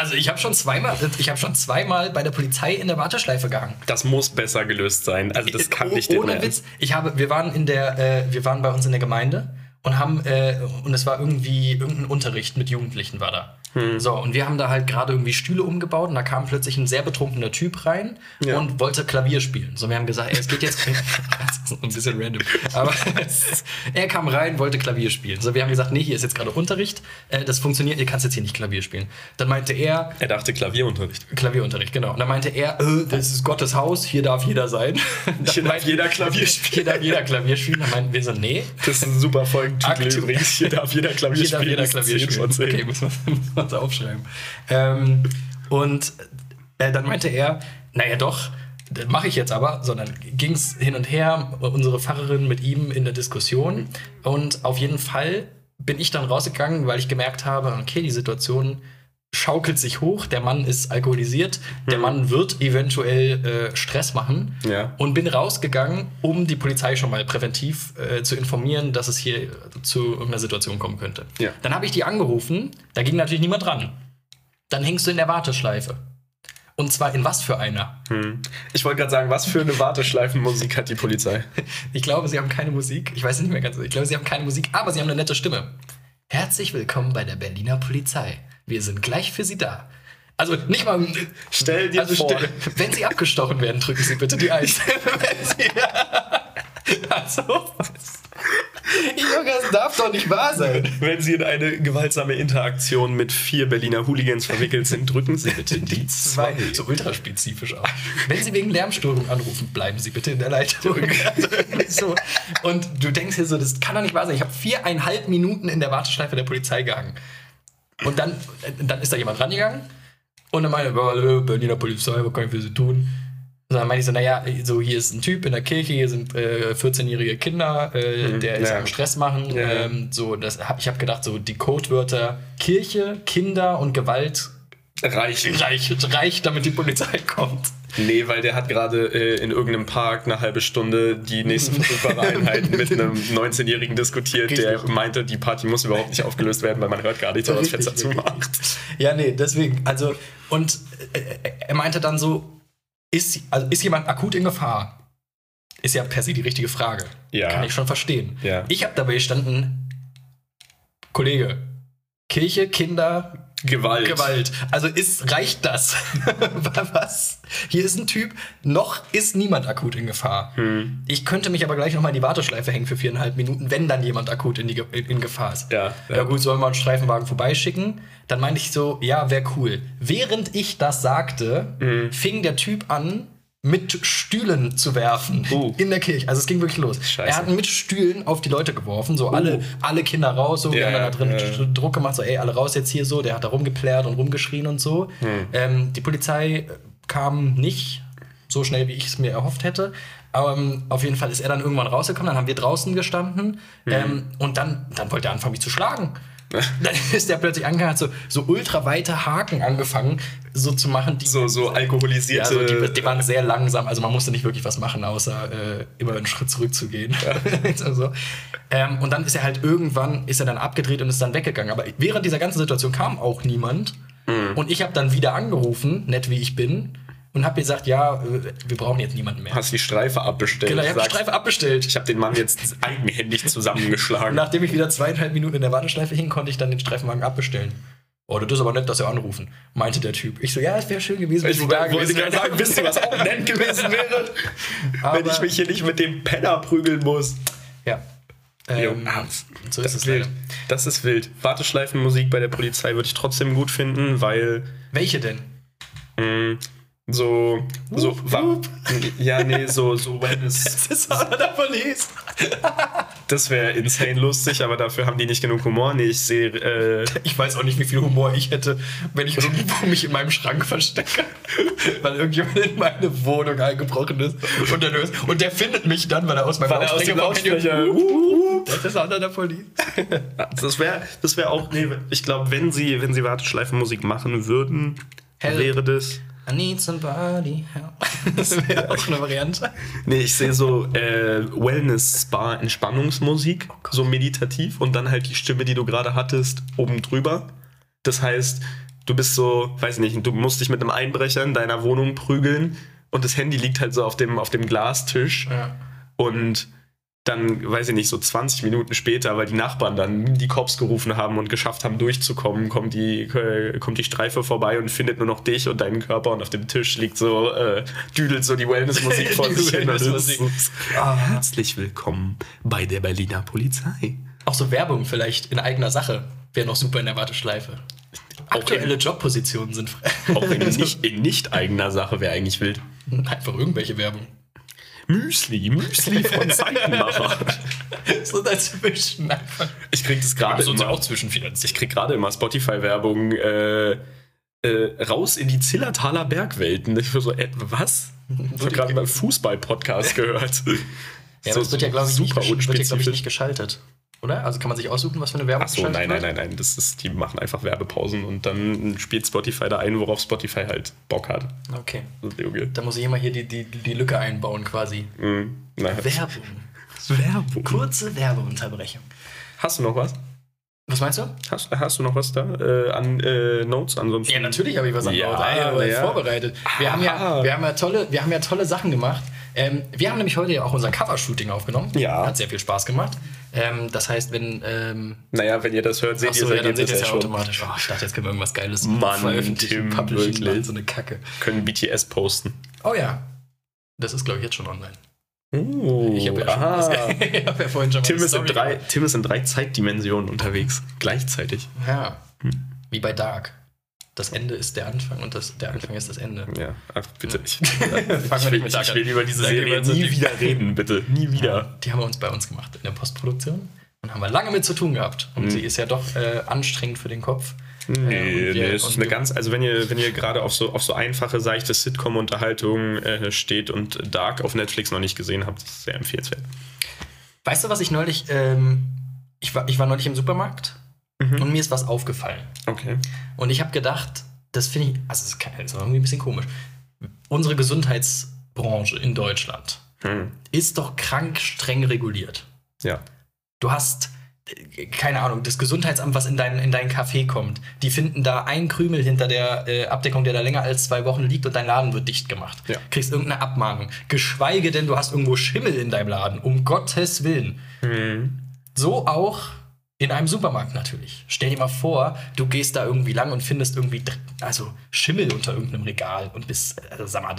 Speaker 2: Also ich habe schon zweimal, ich habe schon zweimal bei der Polizei in der Warteschleife gehangen.
Speaker 1: Das muss besser gelöst sein. Also das kann nicht
Speaker 2: Ohne Witz. Ich habe, wir waren in der, äh, wir waren bei uns in der Gemeinde und haben äh, und es war irgendwie irgendein Unterricht mit Jugendlichen war da. Hm. So, und wir haben da halt gerade irgendwie Stühle umgebaut und da kam plötzlich ein sehr betrunkener Typ rein ja. und wollte Klavier spielen. So, wir haben gesagt, ey, es geht jetzt. [LAUGHS] das ist ein bisschen random. Aber er kam rein, wollte Klavier spielen. So, wir haben gesagt, nee, hier ist jetzt gerade Unterricht. Äh, das funktioniert, ihr kannst jetzt hier nicht Klavier spielen. Dann meinte er.
Speaker 1: Er dachte Klavierunterricht.
Speaker 2: Klavierunterricht, genau. Und dann meinte er, äh, das ist Gottes Haus, hier darf jeder sein. [LAUGHS]
Speaker 1: hier darf jeder Klavier spielen. [LAUGHS]
Speaker 2: Hier darf jeder Klavier spielen. Dann meinten wir so, nee.
Speaker 1: Das ist ein super Folgentitel übrigens. Hier darf jeder Klavier
Speaker 2: hier
Speaker 1: spielen.
Speaker 2: Darf jeder Klavier spielen. Okay, muss man uns aufschreiben. Ähm, und äh, dann meinte er, naja doch, das mache ich jetzt aber, sondern ging es hin und her, unsere Pfarrerin mit ihm in der Diskussion. Und auf jeden Fall bin ich dann rausgegangen, weil ich gemerkt habe, okay, die Situation schaukelt sich hoch, der Mann ist alkoholisiert, mhm. der Mann wird eventuell äh, Stress machen
Speaker 1: ja.
Speaker 2: und bin rausgegangen, um die Polizei schon mal präventiv äh, zu informieren, dass es hier zu irgendeiner Situation kommen könnte.
Speaker 1: Ja.
Speaker 2: Dann habe ich die angerufen, da ging natürlich niemand dran. dann hängst du in der Warteschleife. Und zwar in was für einer?
Speaker 1: Hm. Ich wollte gerade sagen, was für eine Warteschleifenmusik hat die Polizei? [LAUGHS]
Speaker 2: Ich glaube, sie haben keine Musik. Ich weiß nicht mehr ganz. Ich glaube, sie haben keine Musik, aber sie haben eine nette Stimme. Herzlich willkommen bei der Berliner Polizei. Wir sind gleich für Sie da. Also nicht mal.
Speaker 1: Stell dir
Speaker 2: also
Speaker 1: vor.
Speaker 2: Stell, wenn Sie abgestochen werden, drücken Sie bitte die Eins. [LAUGHS] also. Junge, das darf doch nicht wahr sein.
Speaker 1: Wenn Sie in eine gewaltsame Interaktion mit vier Berliner Hooligans verwickelt sind, drücken Sie bitte die zwei.
Speaker 2: So ultraspezifisch auch. Wenn Sie wegen Lärmstörung anrufen, bleiben Sie bitte in der Leitung. [LAUGHS] so. Und du denkst hier so, das kann doch nicht wahr sein. Ich habe viereinhalb Minuten in der Warteschleife der Polizei gehangen. Und dann, dann ist da jemand rangegangen und dann meinte, er, Berliner Polizei, was kann ich für Sie tun? Und dann meinte ich so, naja, so hier ist ein Typ in der Kirche, hier sind äh, 14-jährige Kinder, äh, mhm, der ist ja. am Stress machen. Ja. Ähm, so, das hab, ich habe gedacht, so die Codewörter Kirche, Kinder und Gewalt
Speaker 1: reichen.
Speaker 2: Reicht, reicht, damit die Polizei kommt.
Speaker 1: Nee, weil der hat gerade äh, in irgendeinem Park eine halbe Stunde die nächsten [LAUGHS] verfügbare Einheiten mit einem 19-Jährigen diskutiert, Richtig. der meinte, die Party muss überhaupt nicht aufgelöst werden, weil man hört gar nicht, wenn man das Fenster zumacht.
Speaker 2: Ja, nee, deswegen. Also, und äh, er meinte dann so, ist, also ist jemand akut in Gefahr? Ist ja per se die richtige Frage. Ja. Kann ich schon verstehen.
Speaker 1: Ja.
Speaker 2: Ich habe dabei gestanden, Kollege, Kirche, Kinder,
Speaker 1: Gewalt.
Speaker 2: Gewalt. Also ist, reicht das? [LAUGHS] Was? Hier ist ein Typ, noch ist niemand akut in Gefahr. Hm. Ich könnte mich aber gleich nochmal in die Warteschleife hängen für viereinhalb Minuten, wenn dann jemand akut in, die, in Gefahr ist.
Speaker 1: Ja,
Speaker 2: ja. ja gut, sollen wir einen Streifenwagen vorbeischicken? Dann meinte ich so, ja, wäre cool. Während ich das sagte, hm. fing der Typ an, mit Stühlen zu werfen uh. in der Kirche. Also es ging wirklich los. Scheiße. Er hat mit Stühlen auf die Leute geworfen, so uh. alle, alle Kinder raus, so, wir haben dann da drin ja. Druck gemacht, so ey, alle raus jetzt hier so, der hat da rumgeplärt und rumgeschrien und so. Hm. Ähm, die Polizei kam nicht so schnell, wie ich es mir erhofft hätte. Aber ähm, auf jeden Fall ist er dann irgendwann rausgekommen, dann haben wir draußen gestanden mhm. ähm, und dann, dann wollte er anfangen, mich zu schlagen. [LAUGHS] dann ist der plötzlich angefangen, hat so, so ultraweite Haken angefangen, so zu machen.
Speaker 1: Die, so, so alkoholisierte.
Speaker 2: Ja, so die, die, waren sehr langsam, also man musste nicht wirklich was machen, außer äh, immer einen Schritt zurückzugehen. Ja. [LAUGHS] also, ähm, und dann ist er halt irgendwann, ist er dann abgedreht und ist dann weggegangen. Aber während dieser ganzen Situation kam auch niemand. Mhm. Und ich habe dann wieder angerufen, nett wie ich bin, und habe gesagt, ja, wir brauchen jetzt niemanden mehr.
Speaker 1: Hast die Streife abbestellt?
Speaker 2: Genau, ich habe die Streife abbestellt.
Speaker 1: Ich habe den Mann jetzt eigenhändig zusammengeschlagen.
Speaker 2: Nachdem ich wieder zweieinhalb Minuten in der Warteschleife hing, konnte ich dann den Streifenwagen abbestellen. Oh, das ist aber nett, dass sie anrufen, meinte der Typ. Ich so, ja, es wäre schön gewesen,
Speaker 1: wenn ich da gewesen wäre. sagen, wisst ihr, was auch nett gewesen wäre? [LAUGHS] wenn ich mich hier nicht mit dem Penner prügeln muss.
Speaker 2: Ja.
Speaker 1: Ähm, so ist es wild. Das ist wild. Warteschleifenmusik bei der Polizei würde ich trotzdem gut finden, weil.
Speaker 2: Welche denn?
Speaker 1: Mh, hm, so, so, wup, [LAUGHS] ja, nee, so, so Wellness. [LAUGHS]
Speaker 2: Das ist aber der Police. [LAUGHS]
Speaker 1: das wäre insane lustig, aber dafür haben die nicht genug Humor. Nee, ich sehe. Äh
Speaker 2: ich weiß auch nicht, wie viel Humor ich hätte, wenn ich irgendwo mich in meinem Schrank verstecke, weil irgendjemand in meine Wohnung eingebrochen ist und, dann ist, und der findet mich dann, weil er aus meinem
Speaker 1: Lautsprecher kommt. Das ist einer der Police. das wäre das wär auch. Nee, ich glaube, wenn sie, wenn sie Warteschleifenmusik machen würden, Hell. wäre das.
Speaker 2: I need somebody help. [LAUGHS] Das wäre auch eine Variante.
Speaker 1: Nee, ich sehe so äh, Wellness-Spa-Entspannungsmusik, oh so meditativ und dann halt die Stimme, die du gerade hattest, oben drüber. Das heißt, du bist so, weiß nicht, du musst dich mit einem Einbrecher in deiner Wohnung prügeln und das Handy liegt halt so auf dem, auf dem Glastisch. Ja. Und dann, weiß ich nicht, so 20 Minuten später, weil die Nachbarn dann die Cops gerufen haben und geschafft haben, durchzukommen, kommt die, äh, kommt die Streife vorbei und findet nur noch dich und deinen Körper und auf dem Tisch liegt so, äh, düdelt so die Wellnessmusik [LAUGHS] vor sich hin. Ah. Herzlich willkommen bei der Berliner Polizei.
Speaker 2: Auch so Werbung vielleicht in eigener Sache wäre noch super in der Warteschleife. Aktuelle Jobpositionen sind frei.
Speaker 1: Auch in [LAUGHS] nicht, in nicht eigener Sache wäre eigentlich wild.
Speaker 2: Einfach irgendwelche Werbung.
Speaker 1: Müsli, Müsli von [LAUGHS] Seitenmacher.
Speaker 2: so dazwischen einfach.
Speaker 1: Ich krieg das gerade
Speaker 2: immer. auch zwischenfinanziert.
Speaker 1: Ich krieg gerade immer Spotify-Werbung äh, äh, raus in die Zillertaler Bergwelten. Ich so, äh, was? Ich habe gerade mal Fußball-Podcast gehört.
Speaker 2: Ja, so, das wird ja, glaube ich, super nicht, wird ja, glaub ich, nicht geschaltet. Oder? Also kann man sich aussuchen, was für eine Werbung
Speaker 1: Ach so, nein, nein, nein, nein. Das ist, die machen einfach Werbepausen und dann spielt Spotify da ein, worauf Spotify halt Bock hat.
Speaker 2: Okay. Da muss ich immer hier die, die, die Lücke einbauen quasi.
Speaker 1: Mm,
Speaker 2: Werbung. [LAUGHS] Werbung. Kurze Werbeunterbrechung.
Speaker 1: Hast du noch was?
Speaker 2: Was meinst du?
Speaker 1: Hast, hast du noch was da äh, an äh, Notes ansonsten?
Speaker 2: Ja, natürlich habe ich was an
Speaker 1: Ja,
Speaker 2: Notes Ey,
Speaker 1: ja.
Speaker 2: vorbereitet. Wir haben, ja,
Speaker 1: Ah.
Speaker 2: wir, haben ja tolle, wir haben ja tolle Sachen gemacht. Ähm, wir haben nämlich heute ja auch unser Cover-Shooting aufgenommen.
Speaker 1: Ja.
Speaker 2: Hat sehr viel Spaß gemacht. Ähm, das heißt, wenn. Ähm,
Speaker 1: Naja, wenn ihr das hört, seht ihr das
Speaker 2: ja, dann seht ihr
Speaker 1: Ergebnis
Speaker 2: es
Speaker 1: ja schon.
Speaker 2: automatisch. Oh, ich dachte, jetzt können wir irgendwas Geiles
Speaker 1: Mann,
Speaker 2: veröffentlichen,
Speaker 1: Tim, wirklich.
Speaker 2: Mann, so eine Kacke.
Speaker 1: Können BTS posten.
Speaker 2: Oh ja. Das ist, glaube ich, jetzt schon online.
Speaker 1: Oh,
Speaker 2: Ich habe ja, [LAUGHS] hab ja vorhin schon
Speaker 1: Tim ist, in drei,
Speaker 2: gemacht.
Speaker 1: Tim ist in drei Zeitdimensionen unterwegs. Gleichzeitig.
Speaker 2: Ja.
Speaker 1: Hm.
Speaker 2: Wie bei Dark. Das Ende ist der Anfang und das, der Anfang ist das Ende.
Speaker 1: Ja, ach, bitte. Ich, [LAUGHS]
Speaker 2: Fangen wir
Speaker 1: ich,
Speaker 2: nicht
Speaker 1: will,
Speaker 2: mit Dark
Speaker 1: ich will über diese
Speaker 2: Da gehen wir
Speaker 1: Serie nie
Speaker 2: die-
Speaker 1: wieder reden, bitte. Nie wieder.
Speaker 2: Die haben wir uns bei uns gemacht in der Postproduktion und haben wir lange mit zu tun gehabt. Und
Speaker 1: Mhm.
Speaker 2: sie ist ja doch äh, anstrengend für den Kopf.
Speaker 1: Nee, nee,
Speaker 2: wir-
Speaker 1: es ist eine ganz, also wenn ihr, wenn ihr gerade auf so, auf so einfache, seichte Sitcom-Unterhaltung äh, steht und Dark auf Netflix noch nicht gesehen habt, ist es sehr empfehlenswert.
Speaker 2: Weißt du, was ich neulich. Ähm, ich, war, ich war neulich im Supermarkt
Speaker 1: Mhm.
Speaker 2: und mir ist was aufgefallen.
Speaker 1: Okay.
Speaker 2: Und ich habe gedacht, das finde ich. Also, das ist, kein- das ist irgendwie ein bisschen komisch. Unsere Gesundheitsbranche in Deutschland
Speaker 1: Hm.
Speaker 2: ist doch krank streng reguliert.
Speaker 1: Ja.
Speaker 2: Du hast, keine Ahnung, das Gesundheitsamt, was in deinen in dein Café kommt, die finden da einen Krümel hinter der äh, Abdeckung, der da länger als zwei Wochen liegt und dein Laden wird dicht gemacht.
Speaker 1: Ja.
Speaker 2: Kriegst irgendeine Abmahnung. Geschweige denn, du hast irgendwo Schimmel in deinem Laden. Um Gottes Willen.
Speaker 1: Hm.
Speaker 2: So auch in einem Supermarkt natürlich. Stell dir mal vor, du gehst da irgendwie lang und findest irgendwie also Schimmel unter irgendeinem Regal und bist, also sag mal,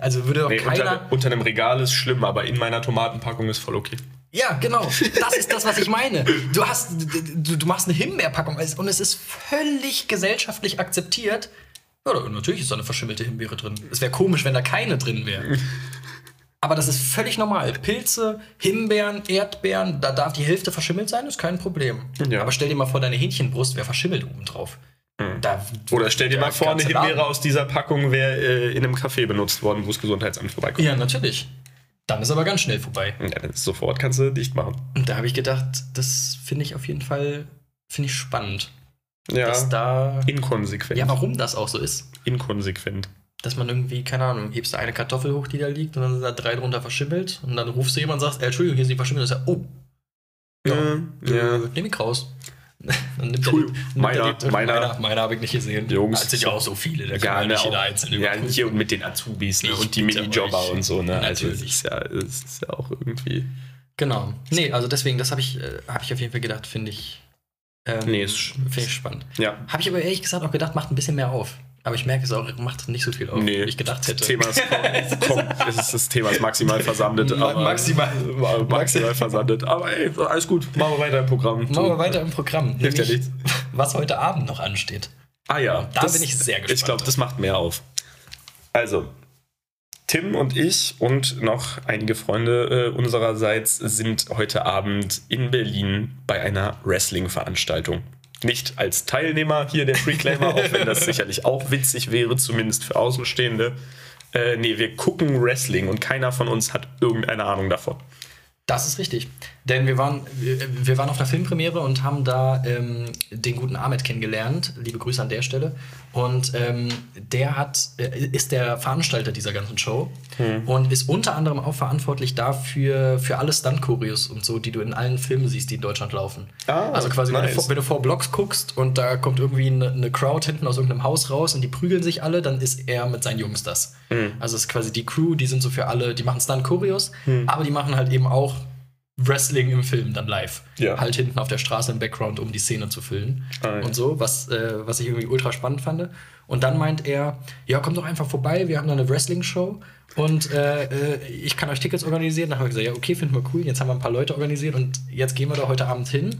Speaker 2: also würde doch
Speaker 1: Nee,
Speaker 2: keiner.
Speaker 1: unter, unter einem Regal ist schlimm, aber in meiner Tomatenpackung ist voll okay.
Speaker 2: Ja, genau. Das ist das, was ich meine. Du hast, du, du machst eine Himbeerpackung und es ist völlig gesellschaftlich akzeptiert. Ja, natürlich ist da eine verschimmelte Himbeere drin. Es wäre komisch, wenn da keine drin wäre. Aber das ist völlig normal. Pilze, Himbeeren, Erdbeeren, da darf die Hälfte verschimmelt sein, ist kein Problem.
Speaker 1: Ja.
Speaker 2: Aber stell dir mal vor, deine Hähnchenbrust wäre verschimmelt obendrauf. Da,
Speaker 1: Oder stell dir mal vor, eine Himbeere
Speaker 2: Laden-
Speaker 1: aus dieser Packung wäre äh, in einem Café benutzt worden, wo das Gesundheitsamt vorbeikommt.
Speaker 2: Ja, natürlich. Dann ist aber ganz schnell vorbei.
Speaker 1: Ja, dann ist sofort kannst du dicht machen.
Speaker 2: Und da habe ich gedacht, das finde ich auf jeden Fall finde ich spannend.
Speaker 1: Ja,
Speaker 2: Dass da
Speaker 1: inkonsequent.
Speaker 2: Ja, warum das auch so ist.
Speaker 1: Inkonsequent.
Speaker 2: Dass man irgendwie, keine Ahnung, hebst du eine Kartoffel hoch, die da liegt, und dann sind da drei drunter verschimmelt. Und dann rufst du jemanden und sagst, äh, Entschuldigung, hier ist die verschimmelt. Und dann sagt, oh,
Speaker 1: Ja, ja.
Speaker 2: nehm ich raus. [LAUGHS] dann nimmt
Speaker 1: Entschuldigung,
Speaker 2: nimmt
Speaker 1: meiner-
Speaker 2: die-
Speaker 1: meiner-
Speaker 2: meiner, meiner habe ich nicht gesehen.
Speaker 1: Jungs.
Speaker 2: Sind ja auch so viele, da kann
Speaker 1: Ja,
Speaker 2: man
Speaker 1: ne,
Speaker 2: nicht jeder
Speaker 1: auch,
Speaker 2: einzelne
Speaker 1: ja,
Speaker 2: überprüfen.
Speaker 1: hier und mit den Azubis ne, und die Minijobber und so, ne? Also es ist ja, es ist ja auch irgendwie.
Speaker 2: Genau. Nee, also deswegen, das habe ich, äh, hab ich auf jeden Fall gedacht, finde ich, ähm,
Speaker 1: Nee, ist
Speaker 2: ich spannend.
Speaker 1: Ja.
Speaker 2: Habe ich aber ehrlich gesagt auch gedacht, macht ein bisschen mehr auf. Aber ich merke es auch, macht nicht so viel auf,
Speaker 1: Nee,
Speaker 2: wie ich gedacht hätte.
Speaker 1: Das Thema ist, [LAUGHS] komm, es ist, das Thema ist maximal versandet. Aber,
Speaker 2: maximal. [LAUGHS]
Speaker 1: maximal versandet. Aber ey, alles gut. Machen wir weiter im Programm.
Speaker 2: Machen wir weiter im Programm.
Speaker 1: Hilft ja nichts.
Speaker 2: Was heute Abend noch ansteht.
Speaker 1: Ah ja,
Speaker 2: Da bin ich sehr gespannt.
Speaker 1: Ich glaube, das macht mehr auf. Also, Tim und ich und noch einige Freunde äh, unsererseits sind heute Abend in Berlin bei einer Wrestling-Veranstaltung. Nicht als Teilnehmer hier der Freeclaimer, auch wenn das sicherlich auch witzig wäre, zumindest für Außenstehende. Äh, nee, wir gucken Wrestling und keiner von uns hat irgendeine Ahnung davon.
Speaker 2: Das ist richtig. Denn wir waren, wir, waren auf einer Filmpremiere und haben da ähm, den guten Ahmed kennengelernt. Liebe Grüße an der Stelle. Und ähm, der hat, äh, ist der Veranstalter dieser ganzen Show und ist unter anderem auch verantwortlich dafür für alle Stunt-Choreos und so, die du in allen Filmen siehst, die in Deutschland laufen.
Speaker 1: Ah,
Speaker 2: also quasi, wenn, du
Speaker 1: nice.
Speaker 2: vor, wenn du vor Blocks guckst und da kommt irgendwie eine, eine Crowd hinten aus irgendeinem Haus raus und die prügeln sich alle, dann ist er mit seinen Jungs das. Also es ist quasi die Crew, die sind so für alle, die machen Stunt-Choreos, aber die machen halt eben auch Wrestling im Film dann live.
Speaker 1: Ja.
Speaker 2: Halt hinten auf der Straße im Background, um die Szene zu füllen.
Speaker 1: Ah, ja.
Speaker 2: Und so, was, äh, was ich irgendwie ultra spannend fand. Und dann meint er, ja, kommt doch einfach vorbei, wir haben da eine Wrestling-Show und äh, äh, ich kann euch Tickets organisieren. Dann haben wir gesagt, ja, okay, finden wir cool. Jetzt haben wir ein paar Leute organisiert und jetzt gehen wir da heute Abend hin.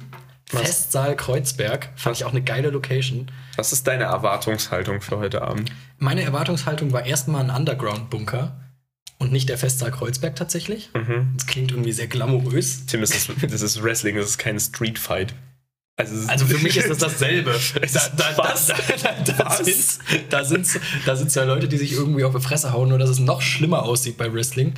Speaker 2: Festsaal Kreuzberg. Fand ich auch eine geile Location.
Speaker 1: Was ist deine Erwartungshaltung für heute Abend?
Speaker 2: Meine Erwartungshaltung war erstmal ein Underground-Bunker und nicht der Festsaal Kreuzberg tatsächlich. Das klingt irgendwie sehr glamourös.
Speaker 1: Tim, es ist, das ist Wrestling, es ist kein Streetfight. Also,
Speaker 2: Also für mich ist [LAUGHS] das dasselbe. Da,
Speaker 1: ist
Speaker 2: da, da,
Speaker 1: was?
Speaker 2: da, da,
Speaker 1: Was?
Speaker 2: sind's- da sind da sind's ja Leute, die sich irgendwie auf die Fresse hauen, nur dass es noch schlimmer aussieht bei Wrestling.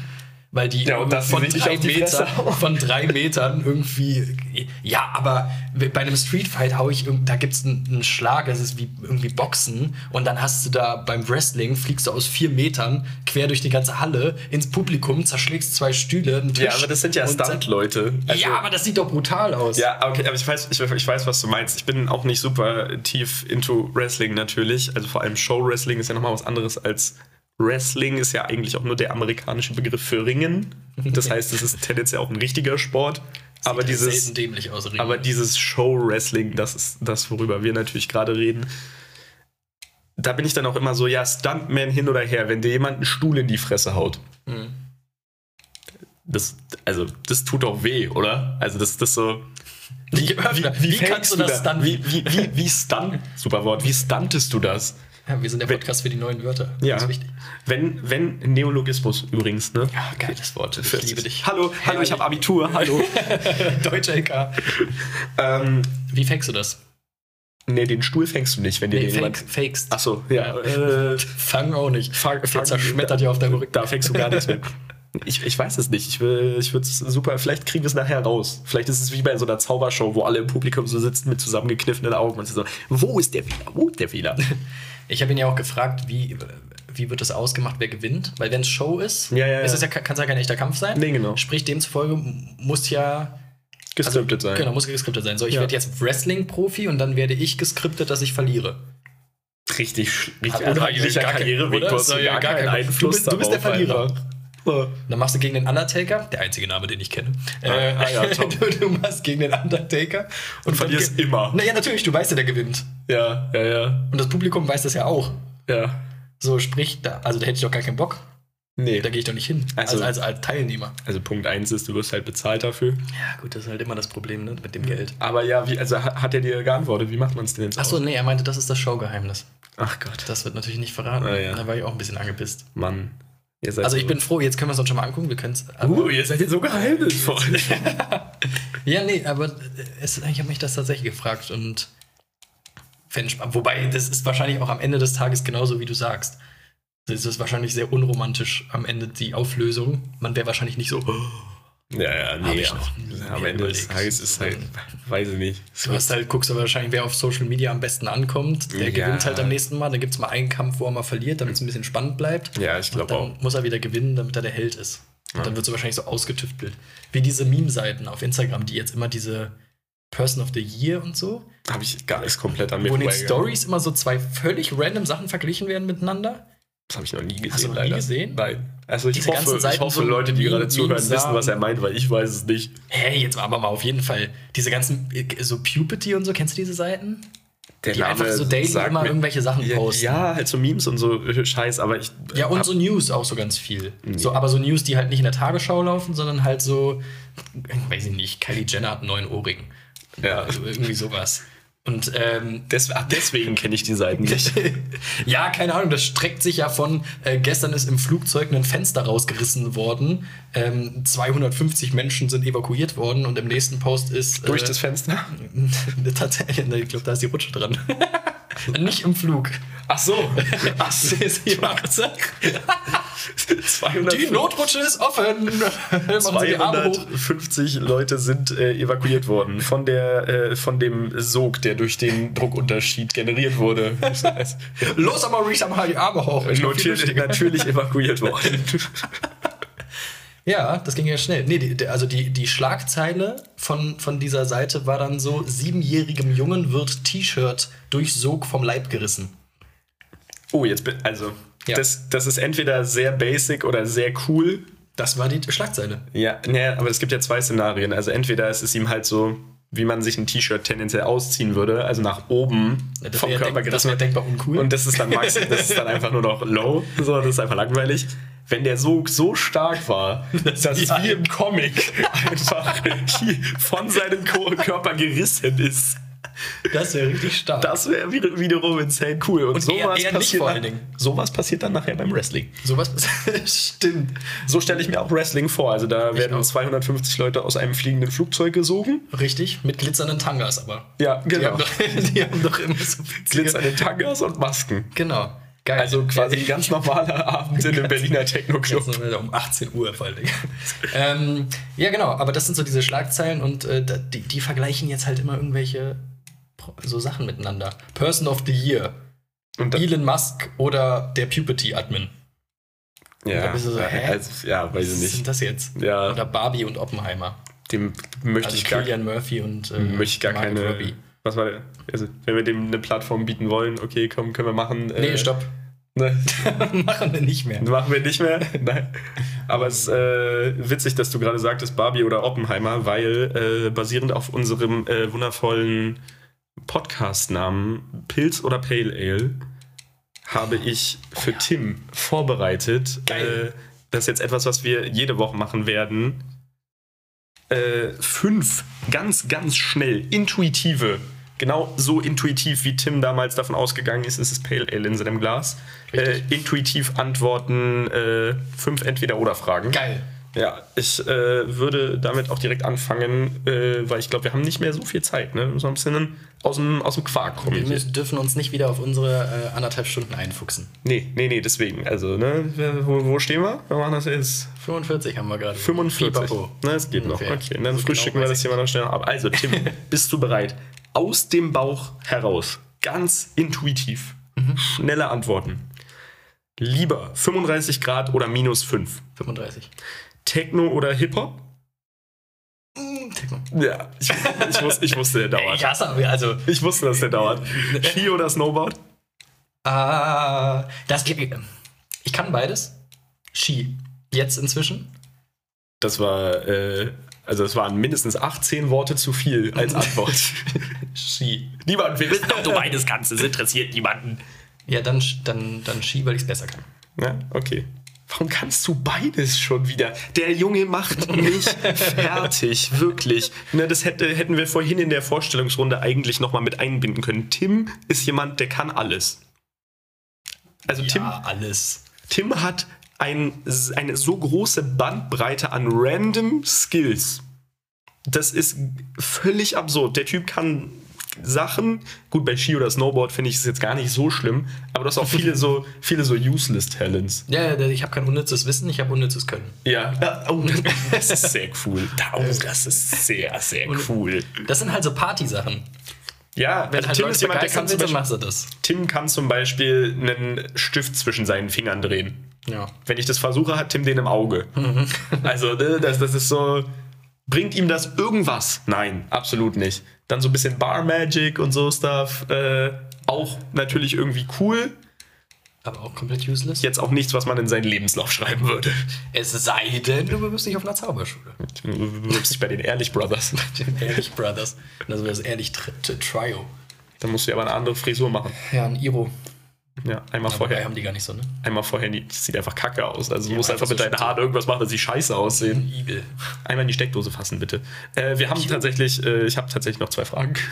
Speaker 2: Weil die
Speaker 1: ja,
Speaker 2: von, drei Metern, von drei Metern irgendwie. Ja, aber bei einem Streetfight hau ich, da gibt es einen, einen, Schlag, das ist wie irgendwie Boxen. Und dann hast du da beim Wrestling, fliegst du aus vier Metern quer durch die ganze Halle ins Publikum, zerschlägst zwei Stühle.
Speaker 1: Ja, aber das sind ja Stunt-Leute.
Speaker 2: Also, ja, aber das sieht doch brutal aus.
Speaker 1: Ja, okay, aber ich weiß, ich, ich weiß, was du meinst. Ich bin auch nicht super tief into Wrestling natürlich. Also vor allem Show-Wrestling ist ja nochmal was anderes als Wrestling ist ja eigentlich auch nur der amerikanische Begriff für Ringen. Das heißt, es ist tendenziell auch ein richtiger Sport. Sieht aber dieses,
Speaker 2: dämlich aus,
Speaker 1: Ringen. aber dieses Show-Wrestling, das ist das, worüber wir natürlich gerade reden. Da bin ich dann auch immer so, ja, Stuntman hin oder her, wenn dir jemand einen Stuhl in die Fresse haut. Mhm. Das, also, das tut doch weh, oder? Also, das ist so.
Speaker 2: Wie, wie, wie, wie kannst du das dann?
Speaker 1: Wie, wie, wie, wie stunt, super Wort, wie stuntest du das?
Speaker 2: Ja, wir sind der Podcast wenn, für die neuen Wörter.
Speaker 1: Ja. Das wichtig. Wenn, wenn Neologismus übrigens, ne?
Speaker 2: Ja, geiles Wort.
Speaker 1: Ich liebe dich. Hallo, hallo, ich habe Abitur, hallo. [LAUGHS]
Speaker 2: Deutscher LK. ähm, Wie fängst du das?
Speaker 1: Nee, den Stuhl fängst du nicht, wenn dir nee,
Speaker 2: jemand... fakest.
Speaker 1: Achso, ja. ja.
Speaker 2: Äh, fang auch nicht.
Speaker 1: Fang, fang zerschmettert dir auf deinem Rücken. Da fängst du gar nichts mit. Ich, ich weiß es nicht. Ich, ich würde es super. Vielleicht kriegen wir es nachher raus. Vielleicht ist es wie bei so einer Zaubershow, wo alle im Publikum so sitzen mit zusammengekniffenen Augen und so: Wo ist der Fehler? Wo ist der Fehler? [LAUGHS]
Speaker 2: Ich habe ihn ja auch gefragt, wie, wie wird das ausgemacht, wer gewinnt? Weil wenn es Show ist,
Speaker 1: ja, ja,
Speaker 2: ist es ja, kann es ja kein echter Kampf sein.
Speaker 1: Nee, genau.
Speaker 2: Sprich, demzufolge muss ja
Speaker 1: geskriptet also, sein.
Speaker 2: Genau, muss geskriptet sein. So, ich werde jetzt Wrestling-Profi und dann werde ich geskriptet, dass ich verliere.
Speaker 1: Richtig, richtig also unheimlicher Karriereweg. Du hast ja gar keinen Einfluss
Speaker 2: Du bist, du bist der Verlierer. Einfach. Dann machst du gegen den Undertaker, der einzige Name, den ich kenne.
Speaker 1: Ah, äh, ah, ja, [LAUGHS] du,
Speaker 2: du, machst gegen den Undertaker
Speaker 1: und, und verlierst immer.
Speaker 2: Naja, natürlich, du weißt ja, der gewinnt.
Speaker 1: Ja, ja, ja.
Speaker 2: Und das Publikum weiß das ja auch.
Speaker 1: Ja.
Speaker 2: So, sprich, da, also da hätte ich doch gar keinen Bock.
Speaker 1: Nee.
Speaker 2: Da gehe ich doch nicht hin.
Speaker 1: Also,
Speaker 2: als, als, als, Teilnehmer.
Speaker 1: Also Punkt 1 ist, du wirst halt bezahlt dafür.
Speaker 2: Ja, gut, das ist halt immer das Problem, ne, mit dem Geld.
Speaker 1: Aber ja, wie, also hat er dir geantwortet, wie macht man es denn jetzt?
Speaker 2: Achso, nee, er meinte, das ist das Showgeheimnis.
Speaker 1: Ach Gott.
Speaker 2: Das wird natürlich nicht verraten.
Speaker 1: Ah, ja.
Speaker 2: Da war ich auch ein bisschen angepisst.
Speaker 1: Mann.
Speaker 2: Also ich bin froh, jetzt können wir es uns schon mal angucken. Wir können's,
Speaker 1: uh, ihr seid jetzt so geheimnisvoll. [LAUGHS]
Speaker 2: ja, nee, aber es, ich habe mich das tatsächlich gefragt und wobei das ist wahrscheinlich auch am Ende des Tages genauso, wie du sagst. Es ist wahrscheinlich sehr unromantisch am Ende die Auflösung. Man wäre wahrscheinlich nicht so. Oh,
Speaker 1: ja, ja, nee. Ich noch am Ende des Tages ist halt, weiß ich nicht.
Speaker 2: Du hast halt, guckst aber wahrscheinlich, wer auf Social Media am besten ankommt. Der ja. gewinnt halt am nächsten Mal. Dann gibt es mal einen Kampf, wo er mal verliert, damit es ein bisschen spannend bleibt.
Speaker 1: Ja, ich glaube auch.
Speaker 2: muss er wieder gewinnen, damit er der Held ist. Und ja. dann wird so wahrscheinlich so ausgetüftelt. Wie diese Meme-Seiten auf Instagram, die jetzt immer diese Person of the Year und so.
Speaker 1: Habe ich gar nichts komplett an mir
Speaker 2: Wo in den Stories immer so zwei völlig random Sachen verglichen werden miteinander.
Speaker 1: Das habe ich noch nie gesehen.
Speaker 2: Hast du noch leider. nie gesehen?
Speaker 1: Nein. Also ich Diese hoffe, ich hoffe so Leute, die gerade zuhören, wissen, was er meint, weil ich weiß es nicht.
Speaker 2: Hey, jetzt aber mal auf jeden Fall. Diese ganzen, so Pupity und so, kennst du diese Seiten?
Speaker 1: Der
Speaker 2: die
Speaker 1: Name
Speaker 2: einfach so daily immer mir, irgendwelche Sachen posten.
Speaker 1: Ja, halt so Memes und so Scheiß, aber ich.
Speaker 2: Ja, und so News auch so ganz viel. Nee. So, aber so News, die halt nicht in der Tagesschau laufen, sondern halt so, weiß ich nicht, Kylie Jenner hat einen neuen Ohrring. Ja. Also irgendwie sowas. Und ähm,
Speaker 1: Des, ach, deswegen kenne ich die Seiten nicht. [LAUGHS]
Speaker 2: ja, keine Ahnung, das streckt sich ja von, äh, gestern ist im Flugzeug ein Fenster rausgerissen worden, ähm, 250 Menschen sind evakuiert worden und im nächsten Post ist...
Speaker 1: Durch äh, das Fenster? [LAUGHS]
Speaker 2: Tatsächlich, [LAUGHS] ich glaube, da ist die Rutsche dran. Nicht im Flug.
Speaker 1: Ach so.
Speaker 2: Ach so. die Notrutsche ist offen.
Speaker 1: 250 Leute sind äh, evakuiert worden von, der, äh, von dem Sog, der durch den Druckunterschied generiert wurde.
Speaker 2: Los, aber Maurice, mal die Arme hoch.
Speaker 1: Natürlich, natürlich [LAUGHS] evakuiert worden.
Speaker 2: Ja, das ging ja schnell. Nee, die, also die, die Schlagzeile von, von dieser Seite war dann so: Siebenjährigem Jungen wird T-Shirt durch Sog vom Leib gerissen.
Speaker 1: Oh, jetzt bin. Also, ja. das, das ist entweder sehr basic oder sehr cool.
Speaker 2: Das war die Schlagzeile.
Speaker 1: Ja, nee, aber es gibt ja zwei Szenarien. Also, entweder ist es ihm halt so, wie man sich ein T-Shirt tendenziell ausziehen würde, also nach oben
Speaker 2: ja, vom Körper denk, Das wäre denkbar uncool.
Speaker 1: Und das ist dann Max, das ist dann einfach nur noch low. So, das ist einfach langweilig wenn der Sog so stark war, dass es wie im Comic [LAUGHS] einfach von seinem Körper gerissen ist.
Speaker 2: Das wäre richtig stark.
Speaker 1: Das wäre wiederum insane cool. Und,
Speaker 2: Und sowas, eher, eher passiert vor allen Dingen.
Speaker 1: sowas passiert dann nachher beim Wrestling.
Speaker 2: Sowas [LAUGHS] stimmt.
Speaker 1: So stelle ich mir auch Wrestling vor. Also da ich werden auch. 250 Leute aus einem fliegenden Flugzeug gesogen.
Speaker 2: Richtig, mit glitzernden Tangas aber.
Speaker 1: Ja, genau. [LAUGHS]
Speaker 2: Die haben doch, immer so
Speaker 1: glitzernde Tangas und Masken.
Speaker 2: Genau.
Speaker 1: Geil. Also quasi ein ganz normaler [LAUGHS] Abend in einem Berliner Techno-Club.
Speaker 2: Um 18 Uhr vor allem. ähm, ja, genau, aber das sind so diese Schlagzeilen und äh, die, die vergleichen jetzt halt immer irgendwelche so Sachen miteinander. Person of the Year. Elon Musk oder der Puberty-Admin.
Speaker 1: Ja, so, also, ja, weiß ich nicht. Was
Speaker 2: ist das jetzt?
Speaker 1: Ja.
Speaker 2: Oder Barbie und Oppenheimer.
Speaker 1: Dem möchte also ich gar
Speaker 2: Cillian Murphy und
Speaker 1: äh, möchte ich gar Mark keine. Was war der? Also, wenn wir dem eine Plattform bieten wollen, okay, komm, können wir machen.
Speaker 2: Äh, nee, stopp. [LAUGHS] Ne? [LAUGHS] machen wir nicht mehr.
Speaker 1: Machen wir nicht mehr? [LAUGHS] Nein. Aber es ist äh, witzig, dass du gerade sagtest, Barbie oder Oppenheimer, weil äh, basierend auf unserem äh, wundervollen Podcast-Namen Pilz oder Pale Ale habe ich für oh. Tim vorbereitet. Geil. Äh, das ist jetzt etwas, was wir jede Woche machen werden. Äh, fünf ganz, ganz schnell intuitive genau so intuitiv, wie Tim damals davon ausgegangen ist, ist es Pale Ale in seinem Glas. Äh, intuitiv antworten, äh, fünf Entweder-Oder-Fragen.
Speaker 2: Geil.
Speaker 1: Ja, ich äh, würde damit auch direkt anfangen, äh, weil ich glaube, wir haben nicht mehr so viel Zeit. Ne? So ein bisschen aus dem, aus dem Quark
Speaker 2: kommen. Wir dürfen uns nicht wieder auf unsere äh, anderthalb Stunden einfuchsen.
Speaker 1: Nee, nee, nee, deswegen. Also, ne, wo, wo stehen wir? Wir machen das jetzt.
Speaker 2: 45 haben wir gerade.
Speaker 1: 45. Ne, es geht Ungefähr. noch. Okay, dann frühstücken genau wir das hier mal noch schnell ab. Also, Tim, [LAUGHS] bist du bereit? Aus dem Bauch heraus. Ganz intuitiv. Mhm. Schnelle Antworten. Lieber 35 Grad oder minus 5?
Speaker 2: 35.
Speaker 1: Techno oder Hip-Hop?
Speaker 2: Mm, Techno.
Speaker 1: Ja, ich, ich, wusste, ich wusste, der dauert.
Speaker 2: Ich, hasse, also,
Speaker 1: ich wusste, dass der dauert. Ski oder Snowboard?
Speaker 2: Uh, das, ich kann beides. Ski. Jetzt inzwischen.
Speaker 1: Das war, äh, also es waren mindestens 18 Worte zu viel als [LAUGHS] Antwort.
Speaker 2: Ski.
Speaker 1: Niemand will [LAUGHS] wissen, ob du beides kannst. Es interessiert niemanden.
Speaker 2: Ja, dann, dann, dann Ski, weil ich es besser kann.
Speaker 1: Ja, okay. Warum kannst du beides schon wieder? Der Junge macht mich [LAUGHS] fertig, wirklich. Ne, das hätte, hätten wir vorhin in der Vorstellungsrunde eigentlich nochmal mit einbinden können. Tim ist jemand, der kann alles.
Speaker 2: Also ja, Tim, alles.
Speaker 1: Tim hat ein, eine so große Bandbreite an random Skills. Das ist völlig absurd. Der Typ kann Sachen. Gut, bei Ski oder Snowboard finde ich es jetzt gar nicht so schlimm, aber du hast auch viele so, viele so useless Talents.
Speaker 2: Ja, ich habe kein unnützes Wissen, ich habe unnützes Können.
Speaker 1: Ja, oh, das ist sehr cool. Oh, das ist sehr, sehr cool.
Speaker 2: Das sind halt so Party-Sachen.
Speaker 1: Ja, wenn also halt Tim ist jemand, der kann zum Beispiel, das. Tim kann zum Beispiel einen Stift zwischen seinen Fingern drehen.
Speaker 2: Ja.
Speaker 1: Wenn ich das versuche, hat Tim den im Auge. Mhm. Also, ne, das, das ist so. Bringt ihm das irgendwas? Nein, absolut nicht. Dann so ein bisschen Bar Magic und so Stuff. Äh, auch natürlich irgendwie cool.
Speaker 2: Aber auch komplett useless.
Speaker 1: Jetzt auch nichts, was man in seinen Lebenslauf schreiben würde.
Speaker 2: Es sei denn, du bewirbst dich auf einer Zauberschule.
Speaker 1: Du bewirbst dich bei den Ehrlich Brothers. [LAUGHS]
Speaker 2: bei den Ehrlich Brothers. Also das Ehrlich Trio.
Speaker 1: Dann musst du ja aber eine andere Frisur machen.
Speaker 2: Ja, ein Iro.
Speaker 1: Ja, einmal Aber vorher.
Speaker 2: haben die gar nicht so, ne?
Speaker 1: Einmal vorher, das sieht einfach kacke aus. Also, du musst einfach mit deinen Haaren irgendwas machen, dass sie scheiße aussehen.
Speaker 2: Übel.
Speaker 1: Einmal in die Steckdose fassen, bitte. Äh, wir haben Ski. tatsächlich, äh, ich habe tatsächlich noch zwei Fragen. [LAUGHS]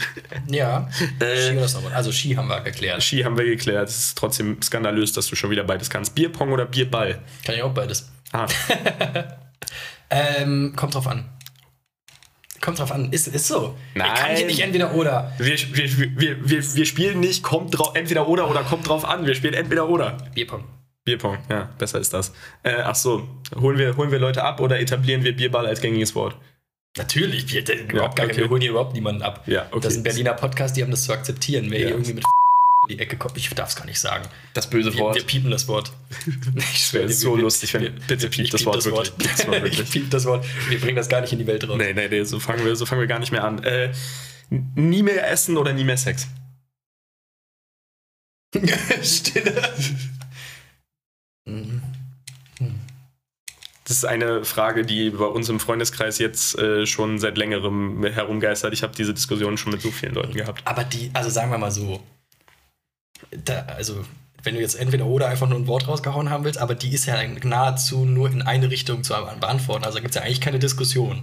Speaker 2: Ja. äh? Also, Ski haben wir geklärt.
Speaker 1: Ski haben wir geklärt. Es ist trotzdem skandalös, dass du schon wieder beides kannst. Bierpong oder Bierball?
Speaker 2: Kann ich auch beides.
Speaker 1: Ah. [LAUGHS]
Speaker 2: ähm, kommt drauf an. Kommt drauf an, ist, ist so.
Speaker 1: Nein.
Speaker 2: Kann ich nicht entweder oder.
Speaker 1: Wir, wir, wir, wir, wir spielen nicht kommt drauf, entweder oder oder kommt drauf an. Wir spielen entweder oder.
Speaker 2: Bierpong.
Speaker 1: Bierpong, ja, besser ist das. Äh, ach so, holen wir, holen wir Leute ab oder etablieren wir Bierball als gängiges Wort?
Speaker 2: Natürlich, wir, überhaupt ja, okay. wir holen hier überhaupt niemanden ab.
Speaker 1: Ja, okay.
Speaker 2: Das ist ein Berliner Podcast, die haben das zu akzeptieren. Wer ja. hier irgendwie mit die Ecke kommt. Ich darf es gar nicht sagen.
Speaker 1: Das böse
Speaker 2: wir,
Speaker 1: Wort.
Speaker 2: Wir piepen das Wort.
Speaker 1: Ich wäre so wir, lustig, wenn. Wir, bitte piept das, Wort, das Wort
Speaker 2: wirklich. [LAUGHS] ich piep das Wort. Wir bringen das gar nicht in die Welt raus.
Speaker 1: Nee, nee, nee, so fangen wir, so fangen wir gar nicht mehr an. Äh, nie mehr essen oder nie mehr Sex? [LAUGHS]
Speaker 2: Stille.
Speaker 1: Das ist eine Frage, die bei uns im Freundeskreis jetzt äh, schon seit längerem herumgeistert. Ich habe diese Diskussion schon mit so vielen Leuten gehabt.
Speaker 2: Aber die, also sagen wir mal so, da, also wenn du jetzt entweder oder einfach nur ein Wort rausgehauen haben willst, aber die ist ja nahezu nur in eine Richtung zu beantworten. Also gibt es ja eigentlich keine Diskussion.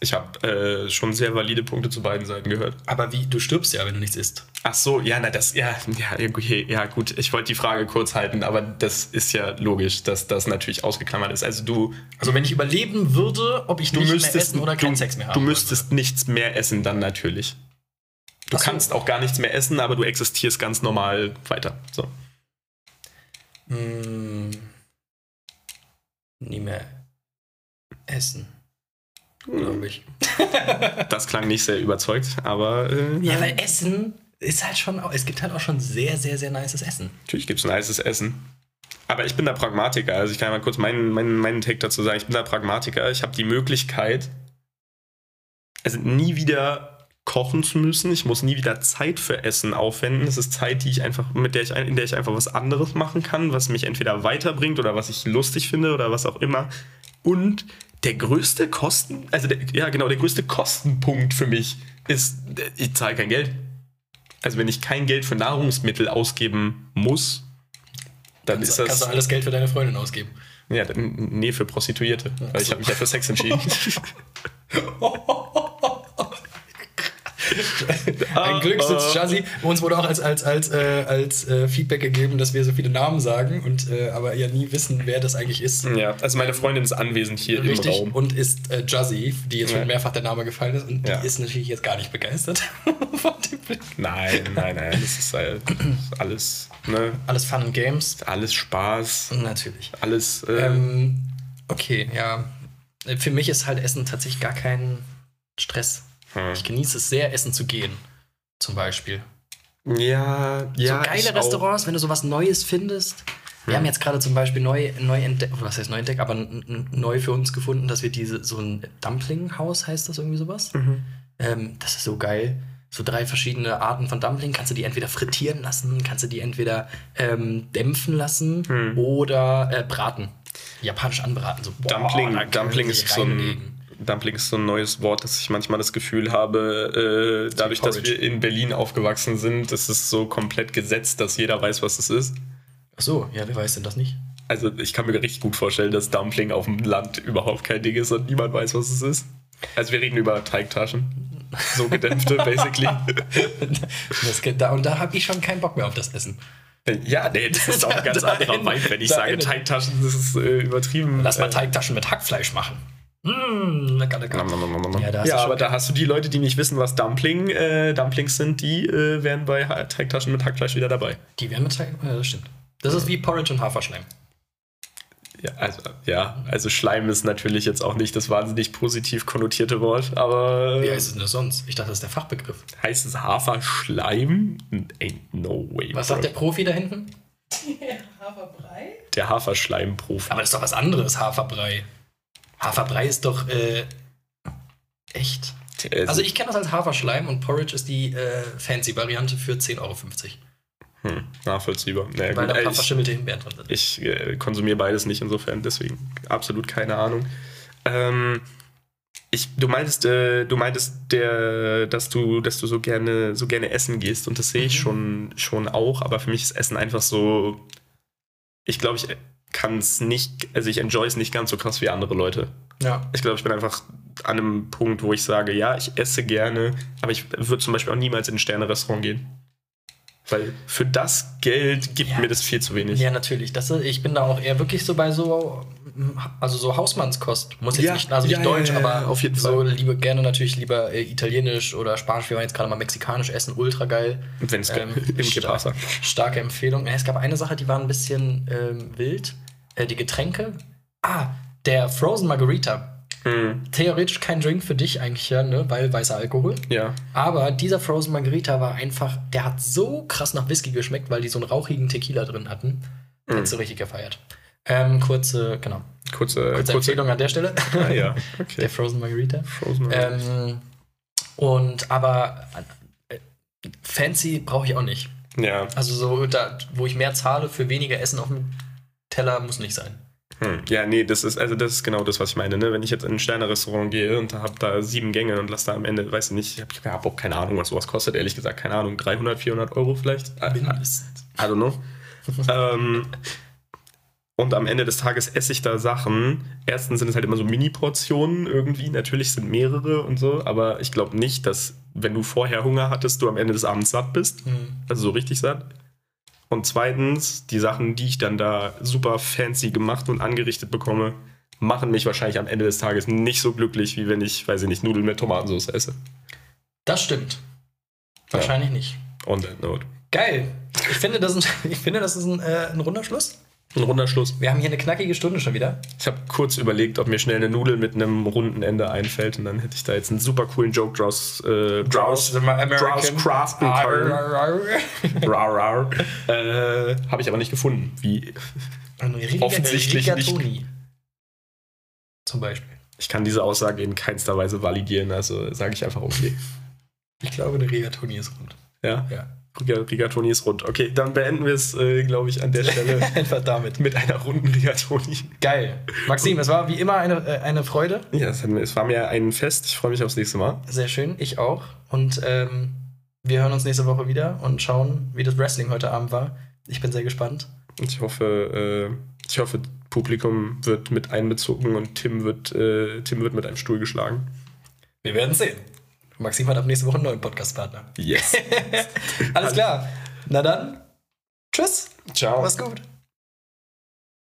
Speaker 1: Ich habe äh, schon sehr valide Punkte zu beiden Seiten gehört.
Speaker 2: Aber wie, du stirbst ja, wenn du nichts isst.
Speaker 1: Ach so, ja, na das, ja, ja, okay, ja gut, ich wollte die Frage kurz halten, aber das ist ja logisch, dass das natürlich ausgeklammert ist. Also du...
Speaker 2: Also wenn ich überleben würde, ob ich nicht müsstest, mehr essen oder keinen Sex mehr
Speaker 1: haben Du müsstest nichts mehr essen dann natürlich. Du so. kannst auch gar nichts mehr essen, aber du existierst ganz normal weiter. So.
Speaker 2: Hm, nie mehr essen. Glaube ich. [LAUGHS]
Speaker 1: das klang nicht sehr überzeugt, aber. Äh,
Speaker 2: ja, weil Essen ist halt schon auch, es gibt halt auch schon sehr, sehr, sehr nices Essen.
Speaker 1: Natürlich gibt es nices Essen. Aber ich bin da Pragmatiker. Also ich kann mal kurz meinen, meinen, meinen Take dazu sagen. Ich bin da Pragmatiker. Ich habe die Möglichkeit, also nie wieder kochen zu müssen. Ich muss nie wieder Zeit für Essen aufwenden. Das ist Zeit, die ich einfach, mit der ich, in der ich einfach was anderes machen kann, was mich entweder weiterbringt oder was ich lustig finde oder was auch immer. Und der größte Kosten, also der, ja genau, der größte Kostenpunkt für mich ist, ich zahle kein Geld. Also wenn ich kein Geld für Nahrungsmittel ausgeben muss, dann
Speaker 2: kannst,
Speaker 1: ist das.
Speaker 2: Kannst du alles Geld für deine Freundin ausgeben?
Speaker 1: Ja, nee, für Prostituierte. Weil ich habe mich ja für Sex entschieden. [LAUGHS] [LAUGHS]
Speaker 2: Ein Glück sitzt Jazzy. Uns wurde auch als, als, als, äh, als äh, Feedback gegeben, dass wir so viele Namen sagen und äh, aber ja nie wissen, wer das eigentlich ist.
Speaker 1: Ja, also meine Freundin ist anwesend hier Richtig, im Raum.
Speaker 2: Und ist äh, Jazzy, die jetzt schon mehrfach der Name gefallen ist und ja. die ist natürlich jetzt gar nicht begeistert [LAUGHS]
Speaker 1: von dem Blick. Nein, nein, nein. Das ist halt alles. Ne?
Speaker 2: Alles Fun and Games.
Speaker 1: Alles Spaß.
Speaker 2: Natürlich.
Speaker 1: Alles.
Speaker 2: Äh, ähm, okay, ja. Für mich ist halt Essen tatsächlich gar kein Stress. Hm. Ich genieße es sehr, essen zu gehen. Zum Beispiel.
Speaker 1: Ja, ja.
Speaker 2: So geile Restaurants, auch. wenn du sowas Neues findest. Wir hm. haben jetzt gerade zum Beispiel neu, neu entdeckt, was heißt neu entdeckt, aber neu für uns gefunden, dass wir diese, so ein Dumpling-Haus heißt das irgendwie sowas. Mhm. Ähm, das ist so geil. So drei verschiedene Arten von Dumpling. Kannst du die entweder frittieren lassen, kannst du die entweder ähm, dämpfen lassen hm. oder äh, braten. Japanisch anbraten. So,
Speaker 1: boah, Dumpling, Dumpling ist so ein Dumpling ist so ein neues Wort, dass ich manchmal das Gefühl habe, äh, dadurch, dass wir in Berlin aufgewachsen sind, ist es so komplett gesetzt, dass jeder weiß, was es ist.
Speaker 2: Ach so, ja, wer weiß denn das nicht?
Speaker 1: Also ich kann mir richtig gut vorstellen, dass Dumpling auf dem Land überhaupt kein Ding ist und niemand weiß, was es ist. Also wir reden über Teigtaschen. So gedämpfte, [LAUGHS] basically.
Speaker 2: Das da, und da habe ich schon keinen Bock mehr auf das Essen.
Speaker 1: Ja, nee, das ist auch ein [LAUGHS] ganz anderer Vibe, wenn ich sage Teigtaschen, das ist äh, übertrieben.
Speaker 2: Lass mal äh, Teigtaschen mit Hackfleisch machen. Mmh, lecker, lecker.
Speaker 1: Ja, da ja aber da hast du die Leute, die nicht wissen, was Dumpling, äh, Dumplings sind, die äh, wären bei Teigtaschen mit Hackfleisch wieder dabei.
Speaker 2: Die wären mit Teig, ja, das stimmt. Das ist wie Porridge und Haferschleim.
Speaker 1: Ja, also, ja, also Schleim ist natürlich jetzt auch nicht das wahnsinnig positiv konnotierte Wort, aber.
Speaker 2: Wie heißt es denn das sonst? Ich dachte, das ist der Fachbegriff.
Speaker 1: Heißt es Haferschleim? Ain't no way.
Speaker 2: Was sagt der Profi da hinten? [LAUGHS]
Speaker 3: Der Haferbrei?
Speaker 1: Der Haferschleim-Profi.
Speaker 2: Aber das ist doch was anderes, Haferbrei. Haferbrei ist doch äh, echt. Also ich kenne das als Haferschleim und Porridge ist die äh, Fancy-Variante für 10,50 Euro.
Speaker 1: Hm, nachvollziehbar.
Speaker 2: Naja, Weil gut, da ein paar verschimmelte Himbeeren drin
Speaker 1: sind. Ich äh, konsumiere beides nicht insofern, deswegen absolut keine Ahnung. Ähm, ich, du meintest, äh, du meintest, der, dass du, dass du so gerne, so gerne essen gehst und das sehe ich mhm. schon, schon auch, aber für mich ist Essen einfach so. Ich glaube, ich kann es nicht, also ich enjoy es nicht ganz so krass wie andere Leute.
Speaker 2: Ja.
Speaker 1: Ich glaube, ich bin einfach an einem Punkt, wo ich sage, ja, ich esse gerne, aber ich würde zum Beispiel auch niemals in ein Sterne-Restaurant gehen. Weil für das Geld gibt ja. mir das viel zu wenig.
Speaker 2: Ja, natürlich. Das, ich bin da auch eher wirklich so bei so, also so Hausmannskost. Muss jetzt ja, nicht, also nicht ja, Deutsch, aber auf jeden so Fall. Liebe, gerne natürlich lieber äh, Italienisch oder Spanisch. Wir waren jetzt gerade mal mexikanisch essen, ultra geil.
Speaker 1: Wenn es ähm, [LAUGHS] im
Speaker 2: star Starke Empfehlung. Es gab eine Sache, die war ein bisschen ähm, wild. Äh, die Getränke. Ah, der Frozen Margarita Mhm. Theoretisch kein Drink für dich eigentlich, ja, ne? weil weißer Alkohol.
Speaker 1: Ja.
Speaker 2: Aber dieser Frozen Margarita war einfach, der hat so krass nach Whisky geschmeckt, weil die so einen rauchigen Tequila drin hatten. Mhm. Hättest du richtig gefeiert. Ähm, kurze, genau.
Speaker 1: Kurze,
Speaker 2: kurze, Empfehlung an der Stelle.
Speaker 1: Ah, ja, [LAUGHS] okay.
Speaker 2: Der Frozen Margarita.
Speaker 1: Frozen Margarita.
Speaker 2: Ähm, und aber äh, fancy brauche ich auch nicht.
Speaker 1: Ja.
Speaker 2: Also so, da, wo ich mehr zahle für weniger Essen auf dem Teller, muss nicht sein.
Speaker 1: Hm. Ja, nee, das ist, also das ist genau das, was ich meine. Ne? Wenn ich jetzt in ein Sterne-Restaurant gehe und habe da sieben Gänge und lasse da am Ende, weiß ich nicht, ich habe auch keine Ahnung, was sowas kostet, ehrlich gesagt, keine Ahnung, 300, 400 Euro vielleicht?
Speaker 2: Mindestens.
Speaker 1: I don't know. [LAUGHS] ähm, und am Ende des Tages esse ich da Sachen. Erstens sind es halt immer so Mini-Portionen irgendwie. Natürlich sind mehrere und so, aber ich glaube nicht, dass, wenn du vorher Hunger hattest, du am Ende des Abends satt bist. Mhm. Also so richtig satt. Und zweitens, die Sachen, die ich dann da super fancy gemacht und angerichtet bekomme, machen mich wahrscheinlich am Ende des Tages nicht so glücklich, wie wenn ich, weiß ich nicht, Nudeln mit Tomatensauce esse.
Speaker 2: Das stimmt. Wahrscheinlich ja. nicht.
Speaker 1: On that note.
Speaker 2: Geil. Ich finde, das ist, [LAUGHS] ich finde, das ist ein, äh, ein runder Schluss.
Speaker 1: Ein runder Schluss.
Speaker 2: Wir haben hier eine knackige Stunde schon wieder.
Speaker 1: Ich habe kurz überlegt, ob mir schnell eine Nudel mit einem runden Ende einfällt und dann hätte ich da jetzt einen super coolen Joke draus, äh, draus, draus craften können. Äh, habe ich aber nicht gefunden. Wie offensichtlich nicht.
Speaker 2: Zum Beispiel.
Speaker 1: Ich kann diese Aussage in keinster Weise validieren, also sage ich einfach okay.
Speaker 2: Ich glaube, eine Rigatoni ist rund.
Speaker 1: Ja? Ja. Rigatoni ist rund. Okay, dann beenden wir es, äh, glaube ich, an der Stelle [LAUGHS]
Speaker 2: einfach damit.
Speaker 1: Mit einer runden Rigatoni.
Speaker 2: Geil. Maxim, es war wie immer eine, äh, eine Freude.
Speaker 1: Ja, es, es, war mir ein Fest. Ich freue mich aufs nächste Mal.
Speaker 2: Sehr schön, ich auch. Und ähm, wir hören uns nächste Woche wieder und schauen, wie das Wrestling heute Abend war. Ich bin sehr gespannt.
Speaker 1: Ich hoffe, äh, ich hoffe, Publikum wird mit einbezogen und Tim wird, äh, Tim wird mit einem Stuhl geschlagen.
Speaker 2: Wir werden sehen. Maxim hat ab nächste Woche einen neuen Podcast-Partner.
Speaker 1: Yes. [LAUGHS]
Speaker 2: Alles klar. Na dann, tschüss.
Speaker 1: Ciao.
Speaker 2: Mach's gut.